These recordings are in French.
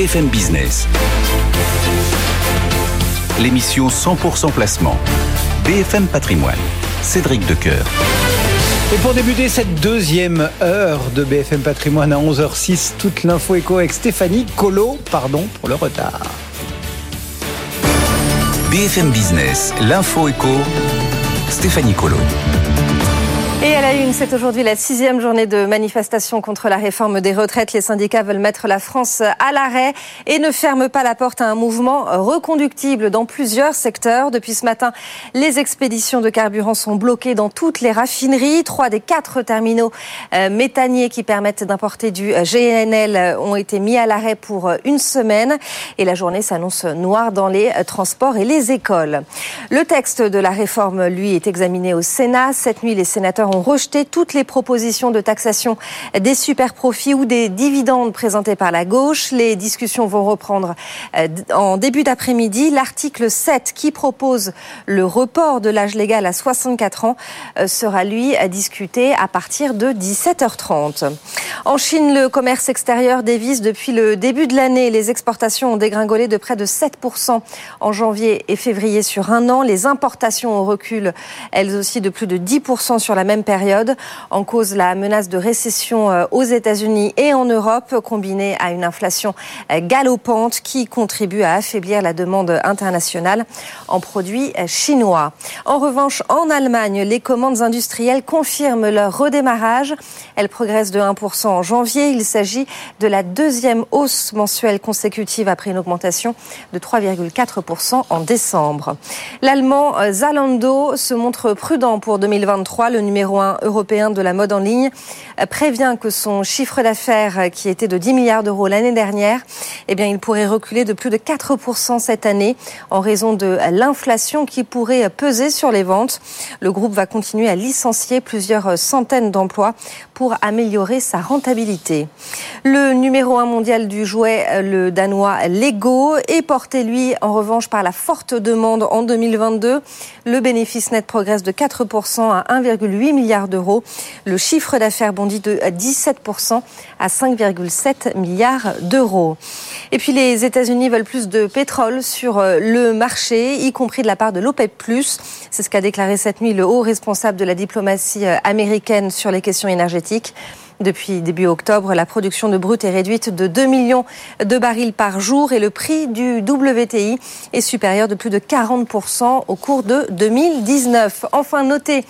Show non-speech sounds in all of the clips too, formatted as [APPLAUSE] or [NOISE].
BFM Business. L'émission 100% placement. BFM Patrimoine. Cédric Decoeur. Et pour débuter cette deuxième heure de BFM Patrimoine à 11h06, toute l'info éco avec Stéphanie Colo, pardon pour le retard. BFM Business, l'info éco, Stéphanie Colo. La une, c'est aujourd'hui la sixième journée de manifestation contre la réforme des retraites. Les syndicats veulent mettre la France à l'arrêt et ne ferment pas la porte à un mouvement reconductible dans plusieurs secteurs. Depuis ce matin, les expéditions de carburant sont bloquées dans toutes les raffineries. Trois des quatre terminaux euh, méthaniers qui permettent d'importer du GNL ont été mis à l'arrêt pour une semaine. Et la journée s'annonce noire dans les transports et les écoles. Le texte de la réforme, lui, est examiné au Sénat. Cette nuit, les sénateurs ont rejeté toutes les propositions de taxation des super profits ou des dividendes présentées par la gauche. Les discussions vont reprendre euh, en début d'après-midi. L'article 7 qui propose le report de l'âge légal à 64 ans euh, sera lui discuté à partir de 17h30. En Chine, le commerce extérieur dévisse depuis le début de l'année. Les exportations ont dégringolé de près de 7% en janvier et février sur un an. Les importations ont recul, elles aussi, de plus de 10% sur la même période. En cause, la menace de récession euh, aux États-Unis et en Europe, combinée à une inflation euh, galopante qui contribue à affaiblir la demande internationale en produits euh, chinois. En revanche, en Allemagne, les commandes industrielles confirment leur redémarrage. Elles progressent de 1% en janvier. Il s'agit de la deuxième hausse mensuelle consécutive après une augmentation de 3,4% en décembre. L'allemand Zalando se montre prudent pour 2023. Le numéro européen de la mode en ligne prévient que son chiffre d'affaires, qui était de 10 milliards d'euros l'année dernière, eh bien, il pourrait reculer de plus de 4% cette année en raison de l'inflation qui pourrait peser sur les ventes. Le groupe va continuer à licencier plusieurs centaines d'emplois pour améliorer sa rentabilité. Le numéro un mondial du jouet, le danois Lego, est porté, lui, en revanche, par la forte demande en 2022. Le bénéfice net progresse de 4% à 1,8 milliard d'euros. Le chiffre d'affaires bondit de 17% à 5,7 milliards d'euros. Et puis les États-Unis veulent plus de pétrole sur euh, le marché, y compris de la part de l'OPEP+. C'est ce qu'a déclaré cette nuit le haut responsable de la diplomatie euh, américaine sur les questions énergétiques. Depuis début octobre, la production de brut est réduite de 2 millions de barils par jour et le prix du WTI est supérieur de plus de 40% au cours de 2019. Enfin, notez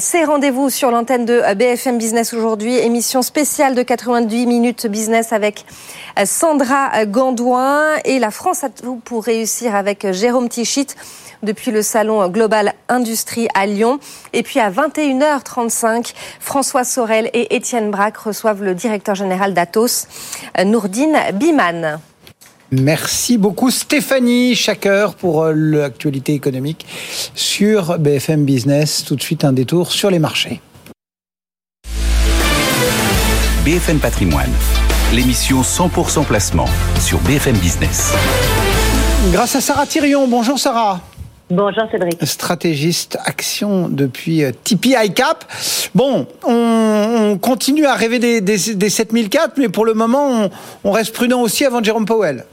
ces rendez-vous sur l'antenne de BFM Business aujourd'hui, émission spéciale de 98 minutes business avec Sandra Gandouin et la France à tout pour réussir avec Jérôme Tichit depuis le salon Global Industrie à Lyon. Et puis à 21h35, François Sorel et Étienne Reçoivent le directeur général d'Atos, Nourdine Biman. Merci beaucoup Stéphanie, chaque heure pour euh, l'actualité économique sur BFM Business. Tout de suite un détour sur les marchés. BFM Patrimoine, l'émission 100% placement sur BFM Business. Grâce à Sarah Thirion. Bonjour Sarah. Bonjour Cédric. Stratégiste action depuis euh, Tipeee ICAP. Bon, on, continue à rêver des, des, 7004, mais pour le moment, on, reste prudent aussi avant Jérôme Powell.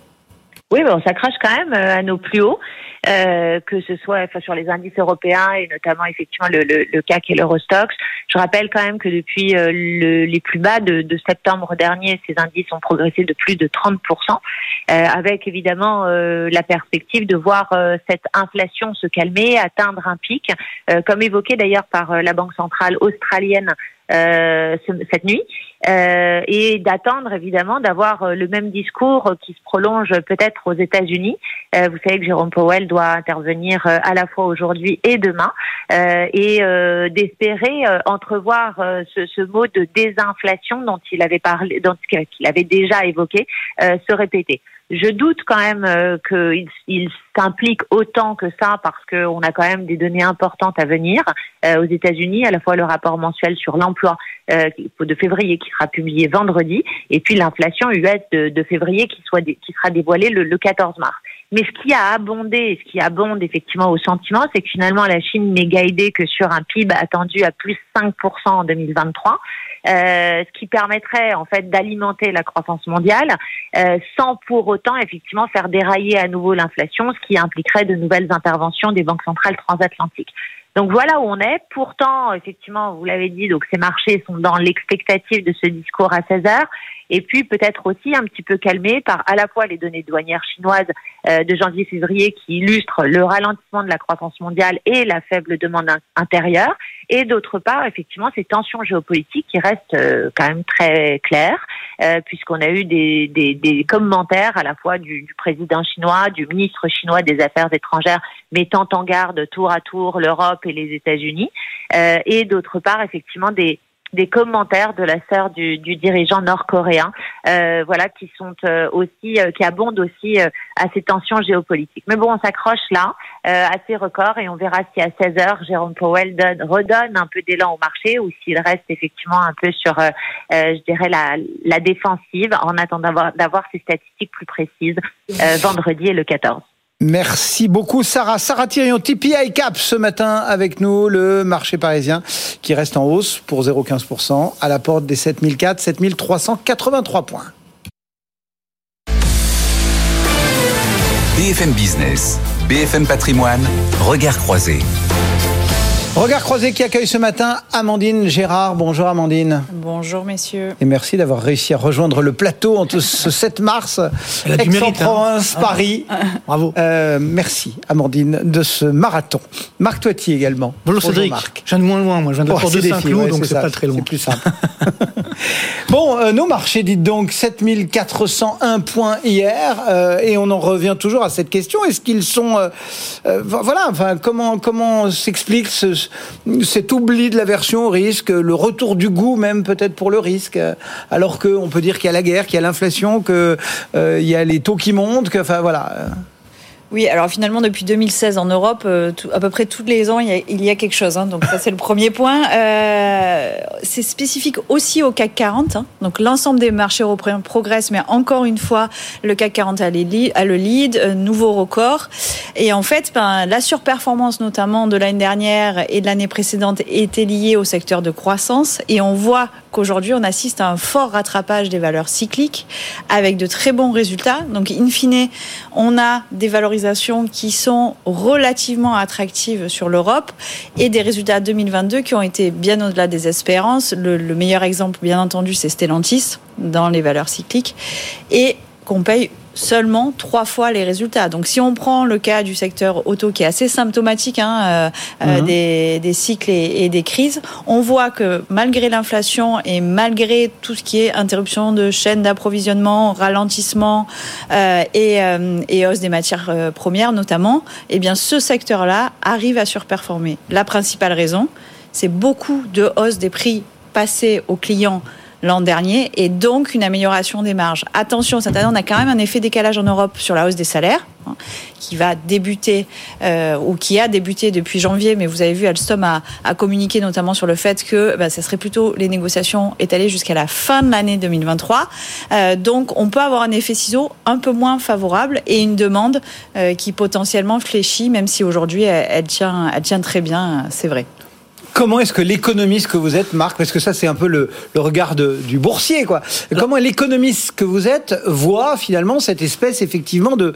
Oui, bon, ça crache quand même euh, à nos plus hauts. Euh, que ce soit enfin, sur les indices européens et notamment effectivement le, le, le CAC et l'Eurostox. Je rappelle quand même que depuis euh, le, les plus bas de, de, septembre dernier, ces indices ont progressé de plus de 30%, euh, avec évidemment euh, la perspective de voir cette inflation se calmer, atteindre un pic, comme évoqué d'ailleurs par la Banque centrale australienne euh, cette nuit euh, et d'attendre évidemment d'avoir euh, le même discours qui se prolonge peut-être aux États-Unis. Euh, vous savez que Jérôme Powell doit intervenir euh, à la fois aujourd'hui et demain et d'espérer entrevoir ce, mot de désinflation dont il avait parlé, dont qu'il avait déjà évoqué, se répéter. Je doute quand même euh, qu'il il s'implique autant que ça parce qu'on a quand même des données importantes à venir euh, aux États-Unis, à la fois le rapport mensuel sur l'emploi euh, de février sera publié vendredi, et puis l'inflation US de, février qui, qui sera dévoilée le, le 14 mars. Mais ce qui a abondé, ce qui abonde effectivement au sentiment, c'est que finalement la Chine n'est guidée que sur un PIB attendu à plus 5% en 2023. Euh, ce qui permettrait en fait d'alimenter la croissance mondiale euh, sans pour autant effectivement faire dérailler à nouveau l'inflation, ce qui impliquerait de nouvelles interventions des banques centrales transatlantiques. Donc voilà où on est. Pourtant, effectivement, vous l'avez dit, donc ces marchés sont dans l'expectative de ce discours à 16 heures et puis peut-être aussi un petit peu calmé par à la fois les données douanières chinoises euh, de janvier-février qui illustrent le ralentissement de la croissance mondiale et la faible demande intérieure, et d'autre part effectivement ces tensions géopolitiques qui restent euh, quand même très claires, euh, puisqu'on a eu des, des, des, commentaires à la fois du, du président chinois, du ministre chinois des Affaires étrangères, mettant en garde tour à tour l'Europe et les États-Unis, et d'autre part effectivement des des commentaires de la sœur du, du dirigeant nord-coréen, euh, voilà, qui sont euh, aussi, euh, qui abondent aussi euh, à ces tensions géopolitiques. Mais bon, on s'accroche là à ces records et on verra si à 16 heures Jérôme Powell donne, redonne un peu d'élan au marché ou s'il reste effectivement un peu sur, je dirais la, la défensive en attendant d'avoir ces statistiques plus précises vendredi et le 14. Merci beaucoup Sarah. Sarah Thirion, TPI Cap ce matin avec nous, le marché parisien qui reste en hausse pour 0,15% à la porte des 7004, 7383 points. BFM Business, BFM Patrimoine, regard croisé. Regard croisé qui accueille ce matin Amandine Gérard. Bonjour Amandine. Bonjour messieurs. Et merci d'avoir réussi à rejoindre le plateau en ce [LAUGHS] 7 mars. Aix-en-Provence, hein. Paris. Bravo. Euh, merci Amandine de ce marathon. Marc Toiti également. Bonjour, Cédric. Marc. Je viens de moins loin, moi. Je viens de oh, de Saint-Cloud, donc c'est pas très loin. C'est plus simple. [LAUGHS] bon, euh, nos marchés, dites donc 7401 points hier, euh, et on en revient toujours à cette question. Est-ce qu'ils sont, euh, voilà, enfin, comment comment s'explique ce, cet oubli de la version au risque, le retour du goût même peut-être pour le risque, alors qu'on peut dire qu'il y a la guerre, qu'il y a l'inflation, qu'il euh, y a les taux qui montent, que, enfin voilà. Oui, alors finalement, depuis 2016 en Europe, euh, à peu près tous les ans, il y a, quelque chose. Hein, donc ça, c'est le premier point. Euh, c'est spécifique aussi au CAC 40. Hein, donc l'ensemble des marchés européens progressent, mais encore une fois, le CAC 40 a, le lead, euh, nouveau record. Et en fait, ben, la surperformance notamment de l'année dernière et de l'année précédente était liée au secteur de croissance. Et on voit qu'aujourd'hui, on assiste à un fort rattrapage des valeurs cycliques avec de très bons résultats. Donc, in fine, on a des valorisations qui sont relativement attractives sur l'Europe et des résultats 2022 qui ont été bien au-delà des espérances. Le, le meilleur exemple, bien entendu, c'est Stellantis dans les valeurs cycliques et qu'on paye seulement trois fois les résultats. Donc si on prend le cas du secteur auto qui est assez symptomatique hein, euh, euh, mhm. des, des, cycles et, et, des crises, on voit que malgré l'inflation et malgré tout ce qui est interruption de chaîne d'approvisionnement, ralentissement euh, et, euh, et, hausse des matières premières notamment, eh bien ce secteur-là arrive à surperformer. La principale raison, c'est beaucoup de hausse des prix passés aux clients l'an dernier et donc une amélioration des marges. Attention, cette année, on a quand même un effet décalage en Europe sur la hausse des salaires hein, qui va débuter euh, ou qui a débuté depuis janvier, mais vous avez vu, Alstom a, a communiqué notamment sur le fait que bah, ça serait plutôt les négociations étalées jusqu'à la fin de l'année 2023. Euh, donc, on peut avoir un effet ciseau un peu moins favorable et une demande euh, qui potentiellement fléchit, même si aujourd'hui elle, elle, tient, elle tient très bien, c'est vrai. Comment est-ce que l'économiste que vous êtes, Marc, parce que ça c'est un peu le, le regard de, du boursier, quoi. Comment l'économiste que vous êtes voit finalement cette espèce effectivement de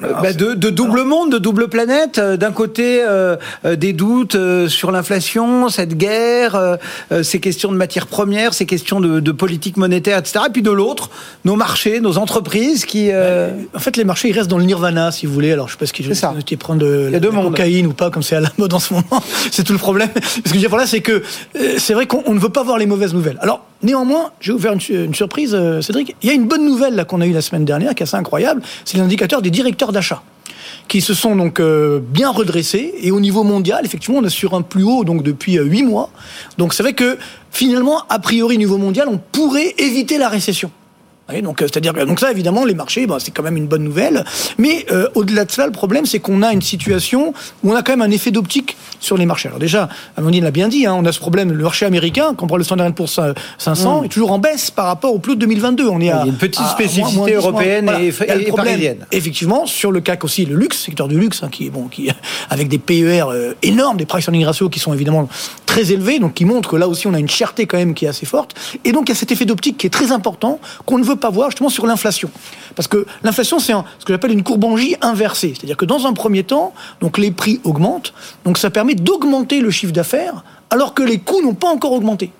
bah de, de, double monde, de double planète. Euh, d'un côté, euh, des doutes sur l'inflation, cette guerre, ces questions de matières premières, ces questions de, de, politique monétaire, etc. Et puis de l'autre, nos marchés, nos entreprises qui. En fait, les marchés, ils restent dans le nirvana, si vous voulez. Alors, je sais pas ce qu'ils prennent de la, cocaïne ou pas, comme c'est à la mode en ce moment. [LAUGHS] c'est tout le problème. Ce que je veux dire, voilà, c'est que c'est vrai qu'on ne veut pas voir les mauvaises nouvelles. Alors, néanmoins, j'ai ouvert une, une, surprise, Cédric. Il y a une bonne nouvelle qu'on a eue la semaine dernière, qui est assez incroyable. C'est l'indicateur des directeurs d'achat qui se sont donc euh, bien redressés et au niveau mondial effectivement on est sur un plus haut donc depuis euh, huit mois donc c'est vrai que finalement a priori au niveau mondial on pourrait éviter la récession donc, c'est-à-dire, donc ça, évidemment, les marchés, bah, c'est quand même une bonne nouvelle. Mais au-delà de cela, le problème, c'est qu'on a une situation où on a quand même un effet d'optique sur les marchés. Alors déjà, Amandine l'a bien dit, hein, on a ce problème, le marché américain, quand on prend le standard pour 500, mm. est toujours en baisse par rapport au plus de 2022. On est à, il y a une petite spécificité européenne et, et parisienne. Effectivement, sur le CAC aussi, le luxe, secteur du luxe, hein, qui est bon, qui [LAUGHS] avec des PER euh, énormes, des price earning ratio qui sont évidemment très élevés, donc qui montrent que là aussi on a une cherté quand même qui est assez forte. Et donc il y a cet effet d'optique qui est très important qu'on ne veut pas voir justement sur l'inflation, parce que l'inflation c'est ce que j'appelle une courbangie inversée, c'est-à-dire que dans un premier temps, les prix augmentent, donc ça permet d'augmenter le chiffre d'affaires alors que les coûts n'ont pas encore augmenté.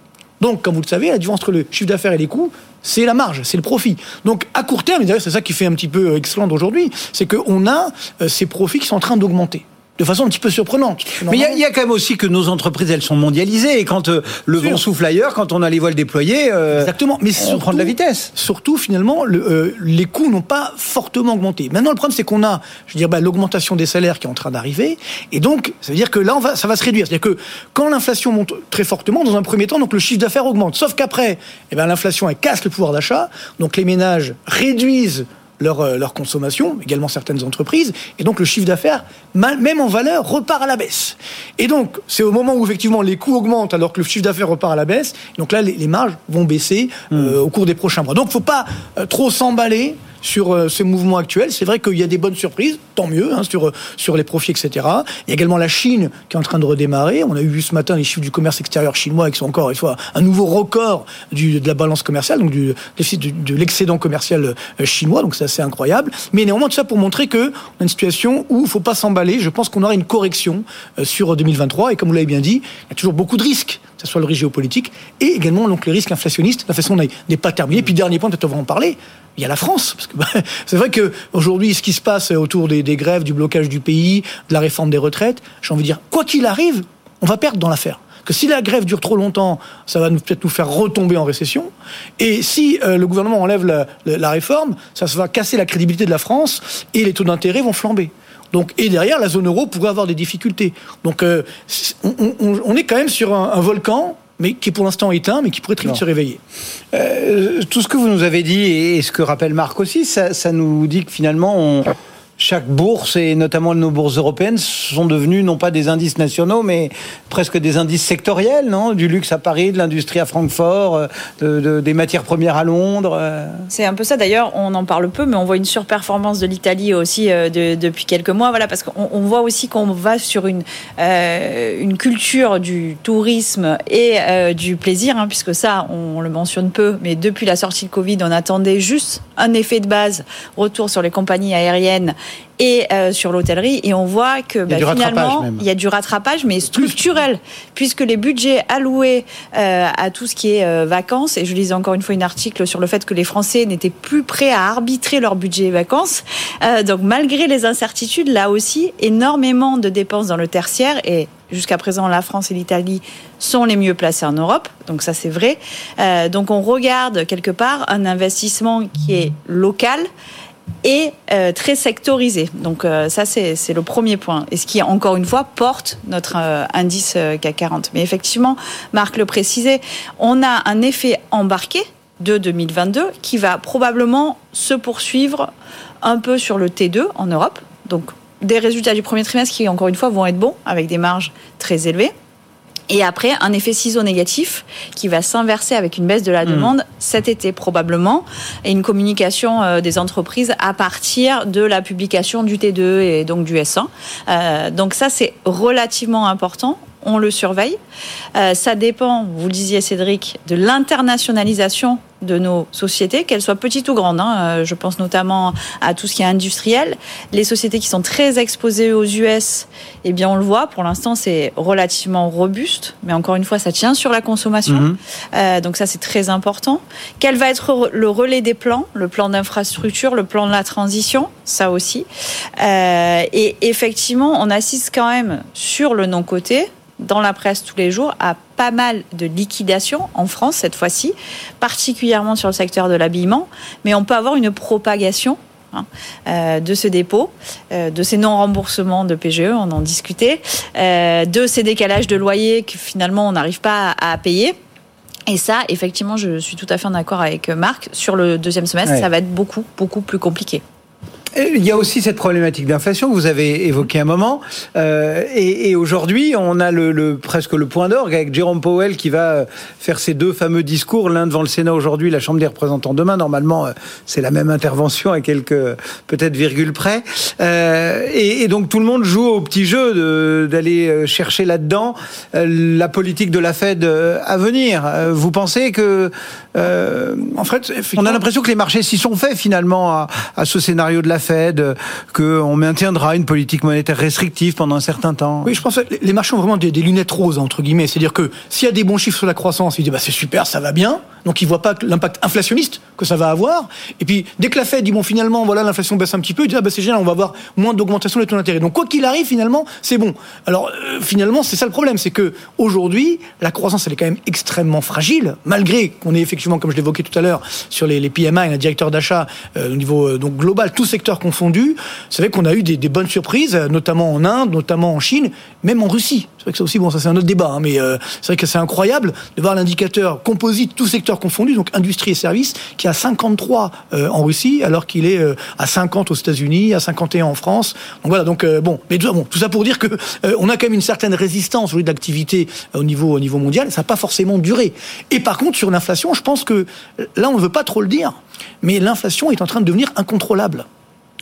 Donc, comme vous le savez, la différence entre le chiffre d'affaires et les coûts, c'est la marge, c'est le profit. Donc, à court terme, et c'est ça qui fait un petit peu excellent aujourd'hui, c'est qu'on a euh, ces profits qui sont en train d'augmenter de façon un petit peu surprenante. Mais il y, a quand même aussi que nos entreprises, elles sont mondialisées. Et quand euh, le vent souffle ailleurs, quand on a les voiles déployées, euh, Exactement. Mais on prend de la vitesse. Surtout, finalement, le, euh, les coûts n'ont pas fortement augmenté. Maintenant, le problème, c'est qu'on a, je veux dire, bah, l'augmentation des salaires qui est en train d'arriver. Et donc, ça veut dire que là, on va, ça va se réduire. C'est-à-dire que quand l'inflation monte très fortement, dans un premier temps, donc le chiffre d'affaires augmente. Sauf qu'après, eh ben, l'inflation, elle casse le pouvoir d'achat. Donc les ménages réduisent leur, euh, leur consommation, également certaines entreprises, et donc le chiffre d'affaires, même en valeur, repart à la baisse. Et donc, c'est au moment où effectivement les coûts augmentent alors que le chiffre d'affaires repart à la baisse, donc là, les, marges vont baisser euh, hmm. au cours des prochains mois. Donc, il ne faut pas euh, trop s'emballer sur euh, ce mouvement actuel. C'est vrai qu'il y a des bonnes surprises, tant mieux, hein, sur, sur les profits, etc. Il y a également la Chine qui est en train de redémarrer. On a eu ce matin les chiffres du commerce extérieur chinois qui sont encore une fois un nouveau record de la balance commerciale, donc du, de l'excédent commercial euh, chinois. Donc c'est assez incroyable. Mais néanmoins, tout ça pour montrer qu'on a une situation où il faut pas s'emballer. Je pense qu'on aura une correction euh, sur 2023. Et comme vous l'avez bien dit, il y a toujours beaucoup de risques que ce soit le risque géopolitique, et également donc, les risques inflationnistes. La façon n'est pas terminée. Puis dernier point, peut-être on va en parler, il y a la France. Parce que bah, [LAUGHS] c'est vrai qu'aujourd'hui, ce qui se passe autour des, grèves, du blocage du pays, de la réforme des retraites, j'ai envie de dire, quoi qu'il arrive, on va perdre dans l'affaire que si la grève dure trop longtemps, ça va peut-être nous faire retomber en récession. Et si euh, le gouvernement enlève la, réforme, ça va casser la crédibilité de la France et les taux d'intérêt vont flamber. Donc, et derrière, la zone euro pourrait avoir des difficultés. Donc, euh, on, est quand même sur un volcan mais qui est pour l'instant éteint, mais qui pourrait très vite se réveiller. Euh, tout ce que vous nous avez dit, et ce que rappelle Marc aussi, ça, ça nous dit que finalement, on, chaque bourse, et notamment nos bourses européennes, sont devenues non pas des indices nationaux, mais presque des indices sectoriels, non? Du luxe à Paris, de l'industrie à Francfort, euh, des matières premières à Londres. Euh. C'est un peu ça. D'ailleurs, on en parle peu, mais on voit une surperformance de l'Italie aussi euh, depuis quelques mois. Voilà, parce qu'on voit aussi qu'on va sur une, culture du tourisme et du plaisir, hein, puisque ça, on le mentionne peu, mais depuis la sortie de Covid, on attendait juste un effet de base, retour sur les compagnies aériennes et euh, sur l'hôtellerie. Et on voit que bah, finalement, il y a du rattrapage, mais structurel, puisque les budgets alloués euh, à tout ce qui est euh, vacances, et je lisais encore une fois une article sur le fait que les Français n'étaient plus prêts à arbitrer leur budget vacances. donc malgré les incertitudes, là aussi, énormément de dépenses dans le tertiaire et Jusqu'à présent, la France et l'Italie sont les mieux placés en Europe, donc ça c'est vrai. donc on regarde quelque part un investissement qui est local, et euh, très sectorisé. Donc euh, ça, c'est le premier point. Et ce qui, encore une fois, porte notre euh, indice CAC 40. Mais effectivement, Marc le précisait, on a un effet embarqué de 2022 qui va probablement se poursuivre un peu sur le T2 en Europe. Donc des résultats du premier trimestre qui, encore une fois, vont être bons, avec des marges très élevées. Et après, un effet ciseau négatif qui va s'inverser avec une baisse de la hmm. demande cet été probablement et une communication euh, des entreprises à partir de la publication du T2 et donc du S1. Euh, donc ça, c'est relativement important on le surveille. Euh, ça dépend, vous le disiez Cédric, de l'internationalisation de nos sociétés, qu'elles soient petites ou grandes. Hein. Euh, je pense notamment à tout ce qui est industriel. Les sociétés qui sont très exposées aux US, eh bien on le voit, pour l'instant c'est relativement robuste, mais encore une fois ça tient sur la consommation. Mhm. Euh, donc ça c'est très important. Quel va être le relais des plans, le plan d'infrastructure, le plan de la transition, ça aussi. et effectivement, on assiste quand même sur le non-côté dans la presse tous les jours à pas mal de liquidations en France cette fois-ci, particulièrement sur le secteur de l'habillement, mais on peut avoir une propagation hein, euh, de ce dépôt, euh, de ces non-remboursements de PGE, on en discutait, euh, de ces décalages de loyers que finalement on n'arrive pas à payer. Et ça, effectivement, je suis tout à fait en accord avec Marc. Sur le deuxième semestre, ça va être beaucoup, beaucoup plus compliqué. Il y a aussi cette problématique d'inflation que vous avez évoquée un moment. Euh, et, aujourd'hui, on a le, presque le point d'orgue avec Jérôme Powell qui va faire ses deux fameux discours, l'un devant le Sénat aujourd'hui, la Chambre des représentants demain. Normalement, euh, c'est la même intervention à quelques peut-être virgules près. Euh, et, donc tout le monde joue au petit jeu d'aller chercher là-dedans la politique de la Fed à venir. Vous pensez que, en fait, on a l'impression que les marchés s'y sont faits finalement à, à ce scénario de la Fed, qu'on maintiendra une politique monétaire restrictive pendant un certain temps Oui, je pense que les marchés ont vraiment des, lunettes roses, entre guillemets. C'est-à-dire que s'il y a des bons chiffres sur la croissance, ils disent bah, c'est super, ça va bien. Donc ils ne voient pas l'impact inflationniste que ça va avoir. Et puis dès que la Fed dit bon finalement voilà l'inflation baisse un petit peu, ils disent ah, bah, c'est génial, on va avoir moins d'augmentation des taux d'intérêt. Donc quoi qu'il arrive finalement c'est bon. Alors euh, finalement c'est ça le problème, c'est que aujourd'hui la croissance elle est quand même extrêmement fragile malgré qu'on ait comme je l'évoquais tout à l'heure sur les, PMI, les directeurs d'achat euh, au niveau euh, global, tout secteur confondu. C'est vrai qu'on a eu des, des, bonnes surprises, notamment en Inde, notamment en Chine, même en Russie. C'est vrai que ça aussi bon ça c'est un autre débat, hein, mais c'est vrai que c'est incroyable de voir l'indicateur composite tout secteur confondu, donc industrie et services, qui est à 53 euh, en Russie, alors qu'il est euh, à 50 aux États-Unis, à 51 en France. Donc voilà, donc euh, bon, mais bon, tout ça pour dire que on a quand même une certaine résistance de l'activité au niveau au niveau mondial. Ça n'a pas forcément duré. Et par contre, sur l'inflation, je pense que là, on ne veut pas trop le dire, mais l'inflation est en train de devenir incontrôlable.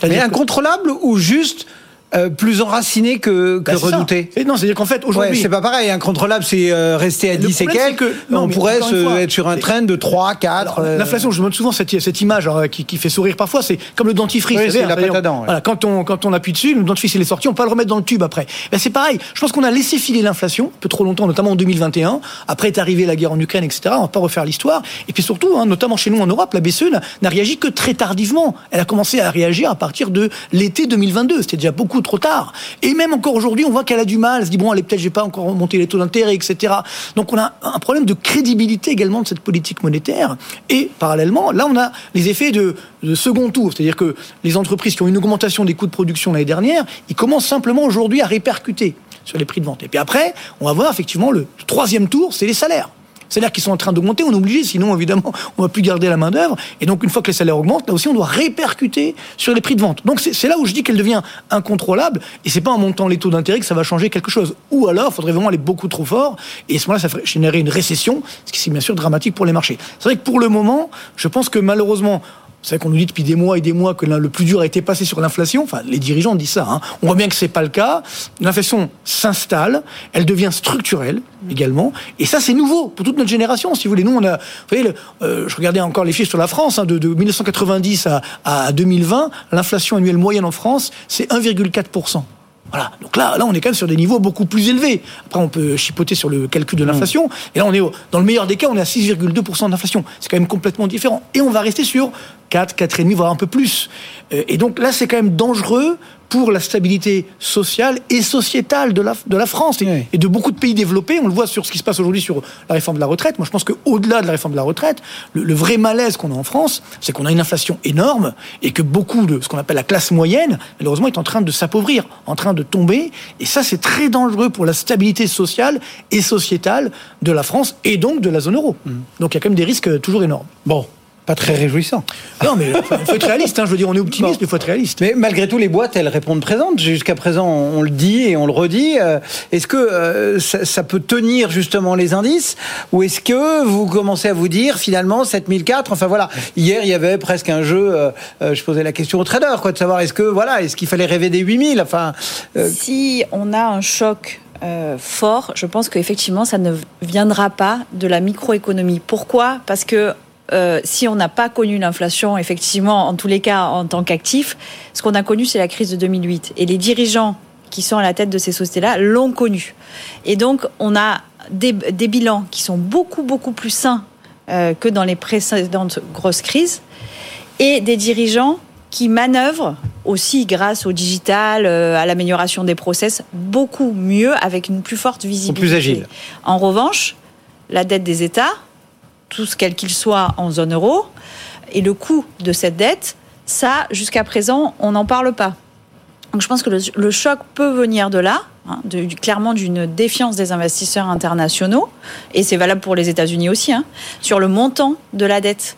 Mais incontrôlable ou juste euh, plus enraciné que, que bah, redouté. non, c'est-à-dire qu'en fait, aujourd'hui. c'est pas pareil. Incontrôlable, c'est euh, rester à 10 et quelques. Que, non, on pourrait se, être sur un train de 3, 4. Euh. L'inflation, je me montre souvent cette, cette image qui, qui, fait sourire parfois. C'est comme le dentifrice. Oui, c'est la pâte à dents. Voilà, quand, on, quand on appuie dessus, le dentifrice il est sorti, on peut pas le remettre dans le tube après. Ben, c'est pareil. Je pense qu'on a laissé filer l'inflation un peu trop longtemps, notamment en 2021. Après est arrivée la guerre en Ukraine, etc. On va pas refaire l'histoire. Et puis surtout, hein, notamment chez nous en Europe, la BCE n'a réagi que très tardivement. Elle a commencé à réagir à partir de l'été 2022. C'était déjà beaucoup trop tard. Et même encore aujourd'hui, on voit qu'elle a du mal. Elle se dit, bon, allez, peut-être, j'ai pas encore monté les taux d'intérêt, etc. Donc, on a un problème de crédibilité également de cette politique monétaire. Et parallèlement, là, on a les effets de, second tour. C'est-à-dire que les entreprises qui ont une augmentation des coûts de production l'année dernière, ils commencent simplement aujourd'hui à répercuter sur les prix de vente. Et puis après, on va voir effectivement le troisième tour, c'est les salaires salaires qui sont en train d'augmenter, on est obligé, sinon évidemment on va plus garder la main d'œuvre. Et donc une fois que les salaires augmentent, là aussi on doit répercuter sur les prix de vente. Donc c'est là où je dis qu'elle devient incontrôlable. Et c'est pas en montant les taux d'intérêt que ça va changer quelque chose. Ou alors, il faudrait vraiment aller beaucoup trop fort. Et à ce moment-là, ça ferait générer une récession, ce qui c'est bien sûr dramatique pour les marchés. C'est vrai que pour le moment, je pense que malheureusement c'est vrai qu'on nous dit depuis des mois et des mois que le plus dur a été passé sur l'inflation. Enfin, les dirigeants disent ça. Hein. On voit bien que c'est pas le cas. L'inflation s'installe, elle devient structurelle également. Et ça, c'est nouveau pour toute notre génération. Si vous voulez, nous, on a. Vous voyez, euh, je regardais encore les chiffres sur la France. Hein, de, 1990 à, à 2020, l'inflation annuelle moyenne en France, c'est 1,4 voilà. Donc là, là, on est quand même sur des niveaux beaucoup plus élevés. Après, on peut chipoter sur le calcul de mmh. l'inflation. Et là, on est dans le meilleur des cas, on est à 6,2% d'inflation. C'est quand même complètement différent. Et on va rester sur 4, 4,5%, voire un peu plus. Euh, et donc là, c'est quand même dangereux pour la stabilité sociale et sociétale de la, de la France et, de beaucoup de pays développés. On le voit sur ce qui se passe aujourd'hui sur la réforme de la retraite. Moi, je pense qu'au-delà de la réforme de la retraite, le, vrai malaise qu'on a en France, c'est qu'on a une inflation énorme et que beaucoup de ce qu'on appelle la classe moyenne, malheureusement, est en train de s'appauvrir, en train de tomber. Et ça, c'est très dangereux pour la stabilité sociale et sociétale de la France et donc de la zone euro. Mmh. Donc il y a quand même des risques toujours énormes. Bon, pas très réjouissant. Non, mais il faut être réaliste. Hein. Je veux dire, on est optimiste, mais il faut être réaliste. Mais malgré tout, les boîtes, elles répondent présentes. Jusqu'à présent, on le dit et on le redit. Euh, est-ce que euh, ça, peut tenir justement les indices? Ou est-ce que vous commencez à vous dire, finalement, 7004 Enfin voilà, hier, il y avait presque un jeu. Euh, je posais la question aux traders, quoi, de savoir est-ce que, voilà, est-ce qu'il fallait rêver des 8000 Enfin. Si on a un choc fort, je pense qu'effectivement, ça ne viendra pas de la microéconomie. Pourquoi? Parce que euh, si on n'a pas connu l'inflation, effectivement, en tous les cas, en tant qu'actif, ce qu'on a connu, c'est la crise de 2008. Et les dirigeants qui sont à la tête de ces sociétés-là l'ont connu. Et donc, on a des, bilans qui sont beaucoup, beaucoup plus sains euh, que dans les précédentes grosses crises, et des dirigeants qui manœuvrent aussi grâce au digital, euh, à l'amélioration des process, beaucoup mieux, avec une plus forte visibilité. Plus agile. En revanche, la dette des États, tous quel qu'il soit en zone euro. Et le coût de cette dette, ça, jusqu'à présent, on n'en parle pas. Donc je pense que le, choc peut venir de là, hein, clairement d'une défiance des investisseurs internationaux, et c'est valable pour les États-Unis aussi, hein, sur le montant de la dette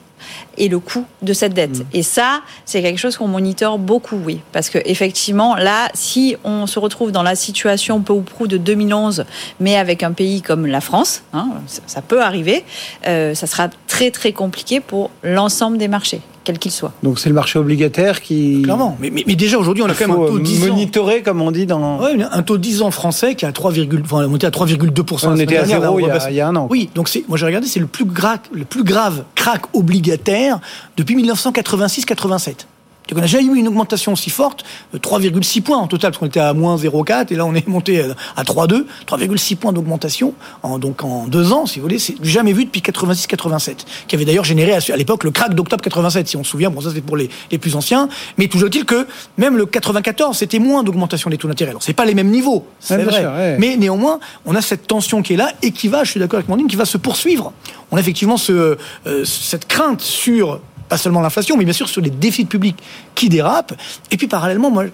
et le coût de cette dette. Mm. Et ça, c'est quelque chose qu'on monitore beaucoup, oui. Parce que effectivement, là, si on se retrouve dans la situation peu ou prou de 2011, mais avec un pays comme la France, hein, ça, peut arriver, euh, ça sera très très compliqué pour l'ensemble des marchés quel qu'il soit. Donc c'est le marché obligataire qui. Clairement. Mais, mais, déjà aujourd'hui, on a quand même un taux 10 monitorer, comme on dit dans. Ouais, un taux 10 ans français qui à 3, enfin, monté à 3,2%. On était à zéro il y, a, un an. Oui, donc c'est, moi j'ai regardé, c'est le plus grave, le plus grave crack obligataire depuis 1986-87. On n'a jamais eu une augmentation aussi forte, 3,6 points en total, parce qu'on était à moins 0,4, et là on est monté à 3,2, 3,6 points d'augmentation, en, donc en deux ans, si vous voulez, c'est jamais vu depuis 86-87, qui avait d'ailleurs généré à, l'époque le crack d'octobre 87, si on se souvient, bon ça c'est pour les, les, plus anciens, mais toujours est-il que même le 94, c'était moins d'augmentation des taux d'intérêt. Alors c'est pas les mêmes niveaux, c'est vrai, mais néanmoins, on a cette tension qui est là, et qui va, je suis d'accord avec Mandine, qui va se poursuivre. On a effectivement ce, euh, cette crainte sur pas seulement l'inflation, mais bien sûr sur les défis publics qui dérapent. Et puis parallèlement, moi,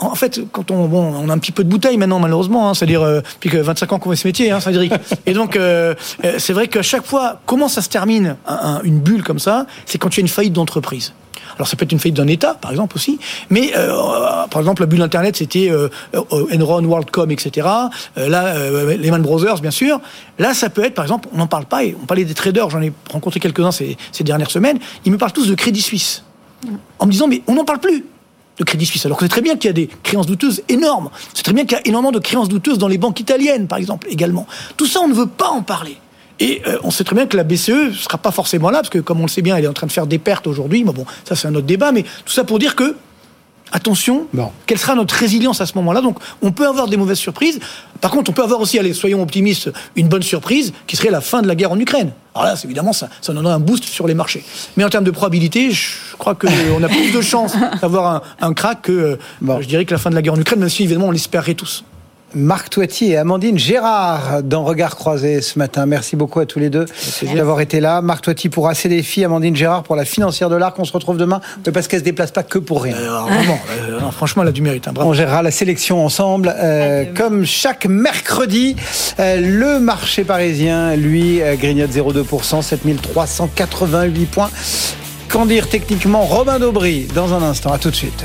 en fait, quand on, bon, on a un petit peu de bouteille maintenant, malheureusement, hein, c'est-à-dire, euh, depuis que 25 ans qu'on fait ce métier, hein, Cédric. [LAUGHS] Et donc, euh, c'est vrai qu'à chaque fois, comment ça se termine, une bulle comme ça, c'est quand il y a une faillite d'entreprise. Alors ça peut être une faillite d'un État, par exemple aussi, mais euh, par exemple la bulle Internet, c'était euh, Enron, WorldCom, etc. Euh, là, euh, Lehman Brothers, bien sûr. Là, ça peut être, par exemple, on n'en parle pas, on parlait des traders, j'en ai rencontré quelques-uns ces, ces dernières semaines, ils me parlent tous de Crédit Suisse, en me disant, mais on n'en parle plus de Crédit Suisse. Alors que c'est très bien qu'il y a des créances douteuses énormes. C'est très bien qu'il y a énormément de créances douteuses dans les banques italiennes, par exemple, également. Tout ça, on ne veut pas en parler. Et euh, on sait très bien que la BCE ne sera pas forcément là, parce que comme on le sait bien, elle est en train de faire des pertes aujourd'hui. Mais bon, ça c'est un autre débat. Mais tout ça pour dire que attention, quelle sera notre résilience à ce moment-là Donc, on peut avoir des mauvaises surprises. Par contre, on peut avoir aussi, allez, soyons optimistes, une bonne surprise qui serait la fin de la guerre en Ukraine. Alors là, évidemment, ça, ça donnerait un boost sur les marchés. Mais en termes de probabilité, je crois qu'on [LAUGHS] a plus de chances d'avoir un, un crack que, je dirais, que la fin de la guerre en Ukraine, même si évidemment on l'espérait tous. Marc Toiti et Amandine Gérard dans Regard Croisé ce matin. Merci beaucoup à tous les deux d'avoir été là. Marc Toiti pour Assez Défis, Amandine Gérard pour la financière de l'Arc. On se retrouve demain parce qu'elle se déplace pas que pour rien. Euh, euh, franchement, elle a du mérite. Hein, On gérera la sélection ensemble. Euh, comme chaque mercredi, le marché parisien, lui, grignote 0,2%, 7388 points. Qu'en dire techniquement Robin Daubry dans un instant. À tout de suite.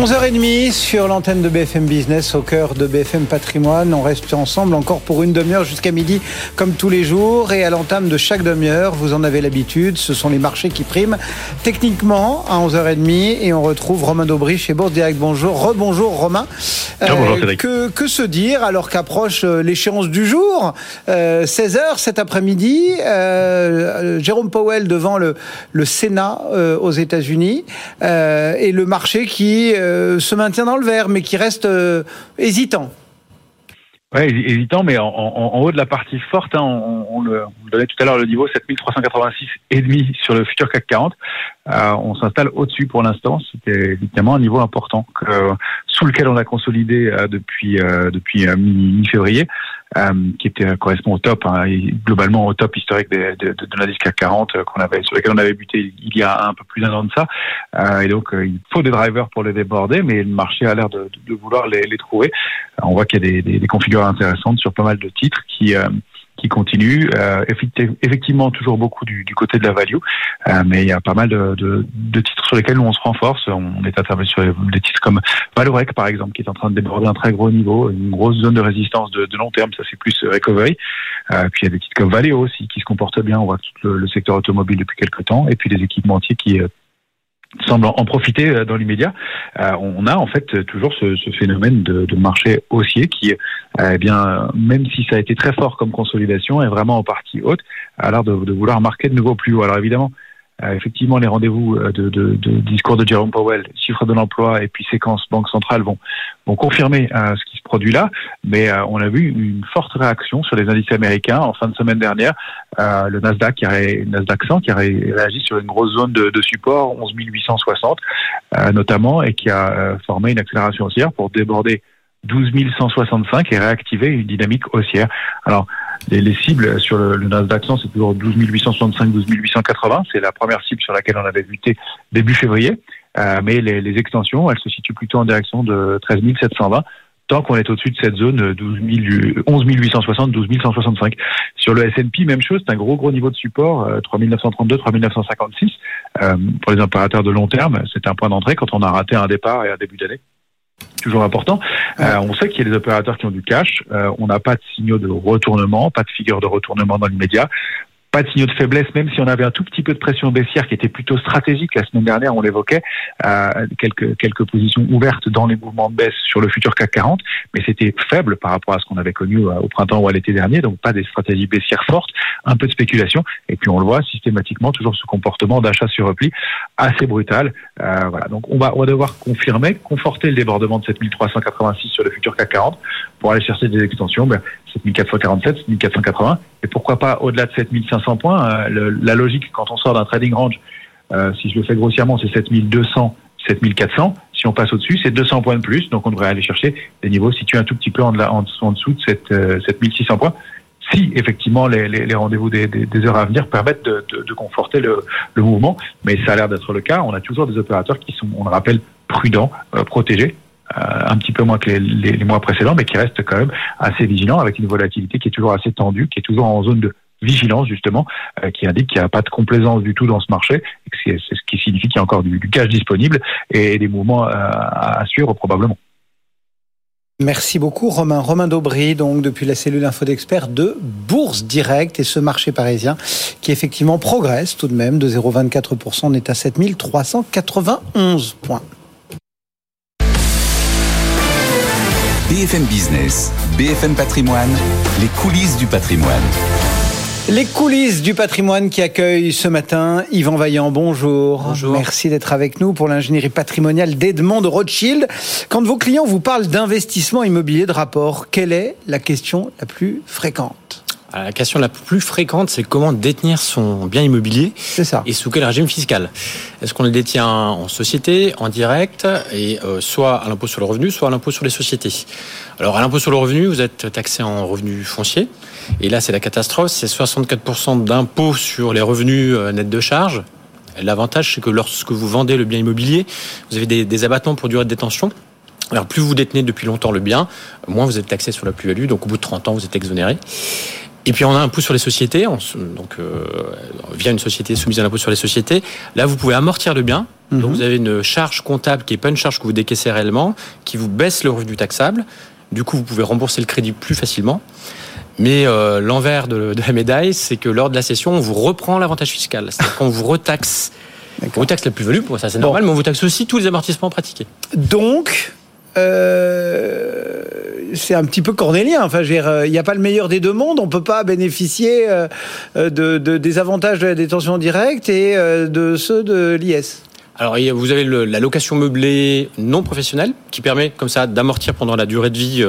11h30 sur l'antenne de BFM Business au cœur de BFM Patrimoine. On reste ensemble encore pour une demi-heure jusqu'à midi comme tous les jours et à l'entame de chaque demi-heure, vous en avez l'habitude, ce sont les marchés qui priment techniquement à 11h30 et on retrouve Romain Daubry chez Bourse Direct. Bonjour, rebonjour Romain. Euh, que, que se dire alors qu'approche euh, l'échéance du jour 16h euh, cet après-midi, Jérôme Powell devant le, le Sénat aux États-Unis et le marché qui euh, se maintient dans le vert, mais qui reste euh, hésitant. Oui, hésitant, mais en, haut de la partie forte, hein, on, le, donnait tout à l'heure le niveau 7386 et demi sur le futur CAC 40. Euh, on s'installe au-dessus pour l'instant. C'était évidemment un niveau important sous lequel on a consolidé depuis depuis mi-février. Euh, qui était euh, correspond au top, hein, globalement au top historique de, de, de l'indice CAC 40 euh, qu'on avait sur lequel on avait buté il y a un peu plus d'un an de ça. et donc il faut des drivers pour les déborder, mais le marché a l'air de, de, vouloir les, les trouver. on voit qu'il y a des, des, des, configurations intéressantes sur pas mal de titres qui qui continue. Euh, effectivement, toujours beaucoup du, côté de la value, euh, mais il y a pas mal de, titres sur lesquels on se renforce. On est intervenu sur des titres comme Valorec, par exemple, qui est en train de déborder un très gros niveau, une grosse zone de résistance de, long terme. Ça, c'est plus euh, recovery. Puis il y a des titres comme Valeo aussi qui se comportent bien. On voit tout le, le secteur automobile depuis quelques temps, et puis des équipementiers qui semble en profiter euh, dans l'immédiat. Euh, on a en fait toujours ce, ce phénomène de, de, marché haussier qui, euh, eh bien, même si ça a été très fort comme consolidation, est vraiment en partie haute, a l'air de, de, vouloir marquer de nouveau plus haut. Alors évidemment, effectivement, les rendez-vous de, de, de, discours de Jerome Powell, chiffres de l'emploi et puis séquence banque centrale vont, vont confirmer ce qui se produit là. Mais on a vu une forte réaction sur les indices américains en fin de semaine dernière. le Nasdaq, qui a, Nasdaq 100 qui a réagi sur une grosse zone de, de support, 11 860 notamment, et qui a formé une accélération haussière pour déborder 12 165 et réactiver une dynamique haussière. Alors, les, cibles sur le, Nasdaq 100, c'est toujours 12 865, 12 880. C'est la première cible sur laquelle on avait buté début février. Euh, mais les, les, extensions, elles se situent plutôt en direction de 13 720 tant qu'on est au-dessus de cette zone 12 000, 11 860, 12 165. Sur le S&P, même chose, c'est un gros gros niveau de support, 3 932, 3 956. Euh, pour les opérateurs de long terme, c'est un point d'entrée quand on a raté un départ et un début d'année toujours important. Euh, on sait qu'il y a des opérateurs qui ont du cash. Euh, on n'a pas de signaux de retournement, pas de figure de retournement dans l'immédiat pas de signaux de faiblesse, même si on avait un tout petit peu de pression baissière qui était plutôt stratégique. La semaine dernière, on l'évoquait, euh, quelques, quelques positions ouvertes dans les mouvements de baisse sur le futur CAC 40, mais c'était faible par rapport à ce qu'on avait connu euh, au printemps ou à l'été dernier, donc pas des stratégies baissières fortes, un peu de spéculation, et puis on le voit systématiquement, toujours ce comportement d'achat sur repli assez brutal. Euh, voilà, donc on va, on va devoir confirmer, conforter le débordement de 7386 sur le futur CAC 40 pour aller chercher des extensions. Ben, 7447, 7480, et pourquoi pas au-delà de 7500 points. Euh, la logique, quand on sort d'un trading range, euh, si je le fais grossièrement, c'est 7200, 7400. Si on passe au-dessus, c'est 200 points de plus, donc on devrait aller chercher des niveaux situés un tout petit peu en, dessous de cette, 7600 euh, points. Si effectivement les, rendez-vous des, heures à venir permettent de, conforter le, mouvement, mais ça a l'air d'être le cas. On a toujours des opérateurs qui sont, on le rappelle, prudents, protégés, euh, un petit peu moins que les, les, mois précédents, mais qui reste quand même assez vigilant avec une volatilité qui est toujours assez tendue, qui est toujours en zone de vigilance justement, euh, qui indique qu'il n'y a pas de complaisance du tout dans ce marché, c'est ce qui signifie qu'il y a encore du, cash disponible et des mouvements euh, à suivre probablement. Merci beaucoup Romain. Romain Daubry, donc depuis la cellule info d'experts de Bourse Direct et ce marché parisien qui effectivement progresse tout de même de 0,24%, on est à 7391 points. BFM Business, BFM Patrimoine, les coulisses du patrimoine. Les coulisses du patrimoine qui accueillent ce matin Yvan Vaillant, bonjour. Bonjour. Merci d'être avec nous pour l'ingénierie patrimoniale d'Edmond de Rothschild. Quand vos clients vous parlent d'investissement immobilier de rapport, quelle est la question la plus fréquente? La question la plus fréquente, c'est comment détenir son bien immobilier ça. et sous quel régime fiscal. Est-ce qu'on le détient en société, en direct, et euh, soit à l'impôt sur le revenu, soit à l'impôt sur les sociétés? Alors à l'impôt sur le revenu, vous êtes taxé en revenu foncier, et là c'est la catastrophe, c'est 64% d'impôt sur les revenus euh, nets de charge. L'avantage, c'est que lorsque vous vendez le bien immobilier, vous avez des, des abattements pour durée de détention. Alors plus vous détenez depuis longtemps le bien, moins vous êtes taxé sur la plus-value, donc au bout de 30 ans, vous êtes exonéré. Et puis on a un impôt sur les sociétés, donc euh, via une société soumise à l'impôt sur les sociétés. Là, vous pouvez amortir le bien. Donc mhm. vous avez une charge comptable qui n'est pas une charge que vous décaissez réellement, qui vous baisse le revenu taxable. Du coup, vous pouvez rembourser le crédit plus facilement. Mais euh, l'envers de, la médaille, c'est que lors de la session, on vous reprend l'avantage fiscal. C'est-à-dire qu'on vous retaxe. On vous taxe la plus-value, pour ça c'est normal, mais on vous taxe aussi tous les amortissements pratiqués. Donc, euh, c'est un petit peu cornélien. Enfin, euh, il n'y a pas le meilleur des deux mondes. On peut pas bénéficier euh, de, des avantages de la détention directe et de ceux de l'IS. Alors, vous avez la location meublée non professionnelle qui permet comme ça d'amortir pendant la durée de vie,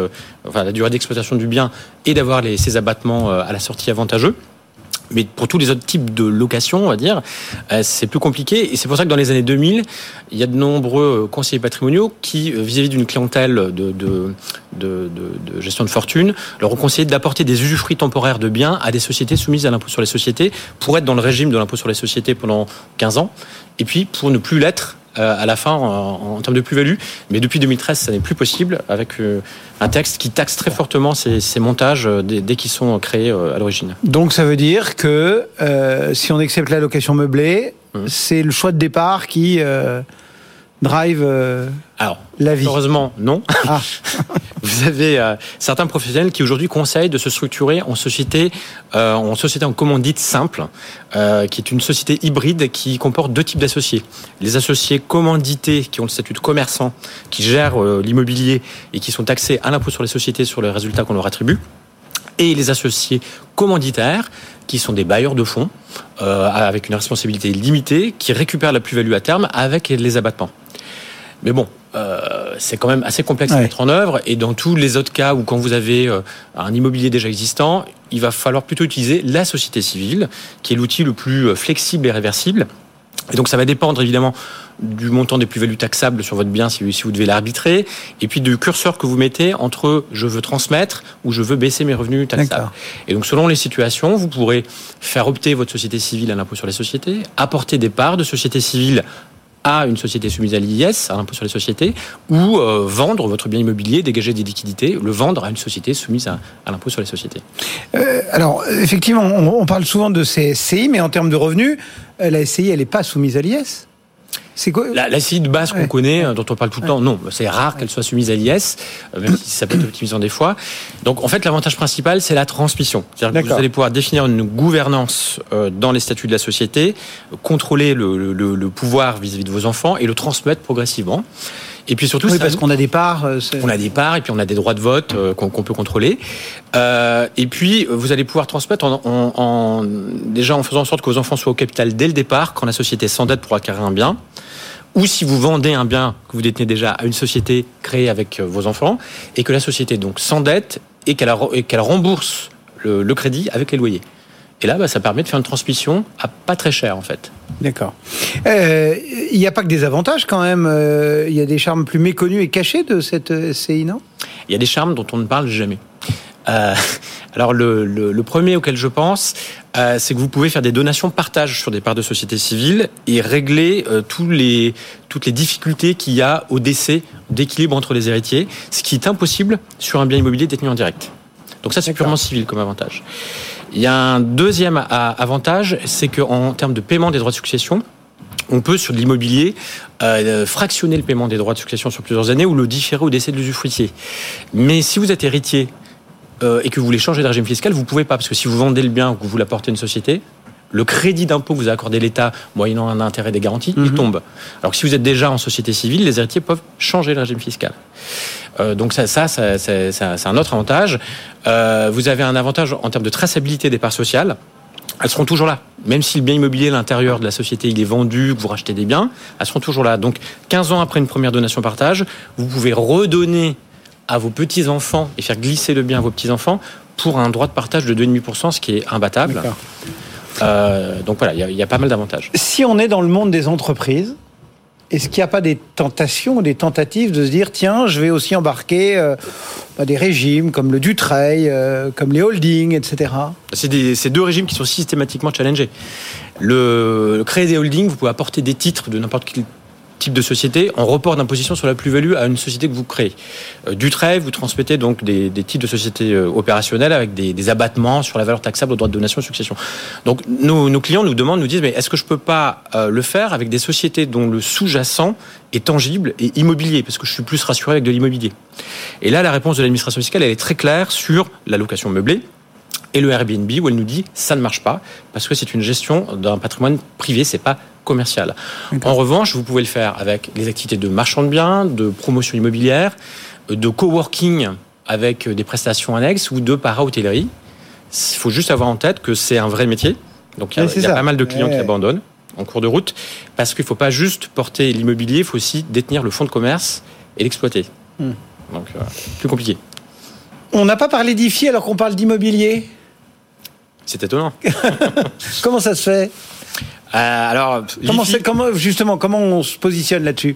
enfin la durée d'exploitation du bien et d'avoir ces abattements à la sortie avantageux mais pour tous les autres types de locations, on va dire, euh, c'est plus compliqué. Et c'est pour ça que dans les années 2000, il y a de nombreux conseillers patrimoniaux qui, euh, vis-à-vis d'une clientèle de, gestion de fortune, leur ont conseillé d'apporter des usufruits temporaires de biens à des sociétés soumises à l'impôt sur les sociétés pour être dans le régime de l'impôt sur les sociétés pendant 15 ans. Et puis, pour ne plus l'être euh, à la fin en, termes de plus-value. Mais depuis 2013, ça n'est plus possible avec euh, un texte qui taxe très fortement ces, montages euh, dès, qu'ils sont créés à l'origine. Donc ça veut dire que si on accepte la location meublée, mmh. c'est le choix de départ qui drive Alors, la vie Heureusement, non. Ah. [LAUGHS] Vous avez euh, certains professionnels qui aujourd'hui conseillent de se structurer en société, euh, en société en commandite simple, euh, qui est une société hybride qui comporte deux types d'associés. Les associés commandités qui ont le statut de commerçant, qui gèrent l'immobilier et qui sont taxés à l'impôt sur les sociétés sur les résultats qu'on leur attribue et les associés commanditaires, qui sont des bailleurs de fonds, euh, avec une responsabilité limitée, qui récupèrent la plus-value à terme avec les abattements. Mais bon, euh, c'est quand même assez complexe à mettre en œuvre. Et dans tous les autres cas où quand vous avez euh, un immobilier déjà existant, il va falloir plutôt utiliser la société civile, qui est l'outil le plus euh, flexible et réversible. Et donc ça va dépendre évidemment du montant des plus-values taxables sur votre bien si, vous devez l'arbitrer, et puis du curseur que vous mettez entre je veux transmettre ou je veux baisser mes revenus taxables. Et donc selon les situations, vous pourrez faire opter votre société civile à l'impôt sur les sociétés, apporter des parts de société civile à une société soumise à l'IS, à l'impôt sur les sociétés, ou euh, vendre votre bien immobilier, dégager des liquidités, le vendre à une société soumise à, l'impôt sur les sociétés. Euh, alors, effectivement, on, parle souvent de ces SCI, mais en termes de revenus, euh, la SCI, elle n'est pas soumise à l'IS c'est quoi la, la de base qu'on connaît, dont on parle tout le temps, non, c'est rare qu'elle soit soumise à l'IS, euh, même si ça peut être optimisant des fois. Donc en fait, l'avantage principal, c'est la transmission. C'est-à-dire que vous allez pouvoir définir une gouvernance euh, dans les statuts de la société, contrôler le, pouvoir vis-à-vis de vos enfants et le transmettre progressivement. Et puis surtout, oui, parce qu'on a des parts. Euh, on a des parts et puis on a des droits de vote qu'on peut contrôler. et puis vous allez pouvoir transmettre en, déjà en faisant en sorte que vos enfants soient au capital dès le départ, quand la société s'endette pour acquérir un bien ou si vous vendez un bien que vous détenez déjà à une société créée avec euh, vos enfants, et que la société donc s'endette et qu'elle rembourse le, crédit avec les loyers. Et là, bah, ça permet de faire une transmission à pas très cher, en fait. D'accord. Euh, il n'y a pas que des avantages, quand même. Euh, il y a des charmes plus méconnus et cachés de cette CI, non? Il y a des charmes dont on ne parle jamais. Euh, [LAUGHS] alors le, premier auquel je pense, euh, c'est que vous pouvez faire des donations partage sur des parts de société civile et régler euh, tous les, toutes les difficultés qu'il y a au décès d'équilibre entre les héritiers, ce qui est impossible sur un bien immobilier détenu en direct. Donc ça c'est purement civil comme avantage. Il y a un deuxième avantage, c'est qu'en termes de paiement des droits de succession, on peut sur l'immobilier fractionner le paiement des droits de succession sur plusieurs années ou le différer au décès de l'usufruitier. Mais si vous êtes héritier euh, et que vous voulez changer de régime fiscal, vous pouvez pas, parce que si vous vendez le bien ou que vous l'apportez à une société, le crédit d'impôt que vous a accordé l'État, moyennant un intérêt des garanties, il mhm. tombe. Alors que si vous êtes déjà en société civile, les héritiers peuvent changer le régime fiscal. Euh, donc ça, ça, c'est un autre avantage. Euh, vous avez un avantage en termes de traçabilité des parts sociales. Elles seront toujours là. Même si le bien immobilier à l'intérieur de la société il est vendu, que vous rachetez des biens, elles seront toujours là. Donc 15 ans après une première donation partage, vous pouvez redonner à vos petits-enfants et faire glisser le bien à vos petits-enfants pour un droit de partage de 2,5%, ce qui est imbattable. Euh, donc voilà, il y, a pas mal d'avantages. Si on est dans le monde des entreprises, est-ce qu'il n'y a pas des tentations ou des tentatives de se dire tiens, je vais aussi embarquer euh, bah, des régimes comme le Dutreil, euh, comme les holdings, etc. C'est deux régimes qui sont systématiquement challengés. Le, le, créer des holdings, vous pouvez apporter des titres de n'importe quel type de société en report d'imposition sur la plus-value à une société que vous créez. Euh, du trait, vous transmettez donc des, types de sociétés euh, opérationnelles avec des, abattements sur la valeur taxable au droit de donation et succession. Donc nos, clients nous demandent, nous disent, mais est-ce que je peux pas euh, le faire avec des sociétés dont le sous-jacent est tangible et immobilier, parce que je suis plus rassuré avec de l'immobilier. Et là, la réponse de l'administration fiscale, elle est très claire sur la location meublée et le Airbnb où elle nous dit ça ne marche pas parce que c'est une gestion d'un patrimoine privé, c'est pas commercial. En revanche, vous pouvez le faire avec les activités de marchand de biens, de promotion immobilière, de coworking avec des prestations annexes ou de para-hôtellerie. Il faut juste avoir en tête que c'est un vrai métier. Donc il y a, pas mal de clients qui abandonnent en cours de route parce qu'il ne faut pas juste porter l'immobilier, il faut aussi détenir le fonds de commerce et l'exploiter. Hmm. Donc euh, plus compliqué. On n'a pas parlé d'IFI alors qu'on parle d'immobilier? C'est étonnant. [LAUGHS] Comment ça se fait? euh, alors, comment, justement, comment on se positionne là-dessus?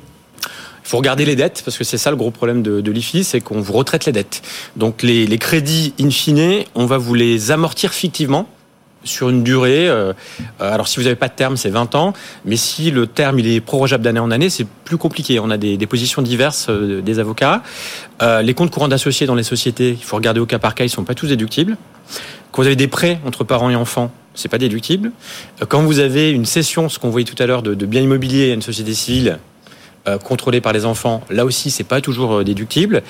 Il faut regarder les dettes, parce que c'est ça le gros problème de, l'IFI, c'est qu'on vous retraite les dettes. Donc les, crédits, in fine, on va vous les amortir fictivement sur une durée. Euh, euh, alors si vous n'avez pas de terme, c'est 20 ans, mais si le terme il est prorogeable d'année en année, c'est plus compliqué. On a des, positions diverses des avocats. les comptes courants d'associés dans les sociétés, il faut regarder au cas par cas, ils sont pas tous déductibles. Quand vous avez des prêts entre parents et enfants, c'est pas déductible. Euh, quand vous avez une cession, ce qu'on voyait tout à l'heure, de, biens immobiliers à une société civile euh, contrôlée par les enfants, là aussi, c'est pas toujours euh, déductible.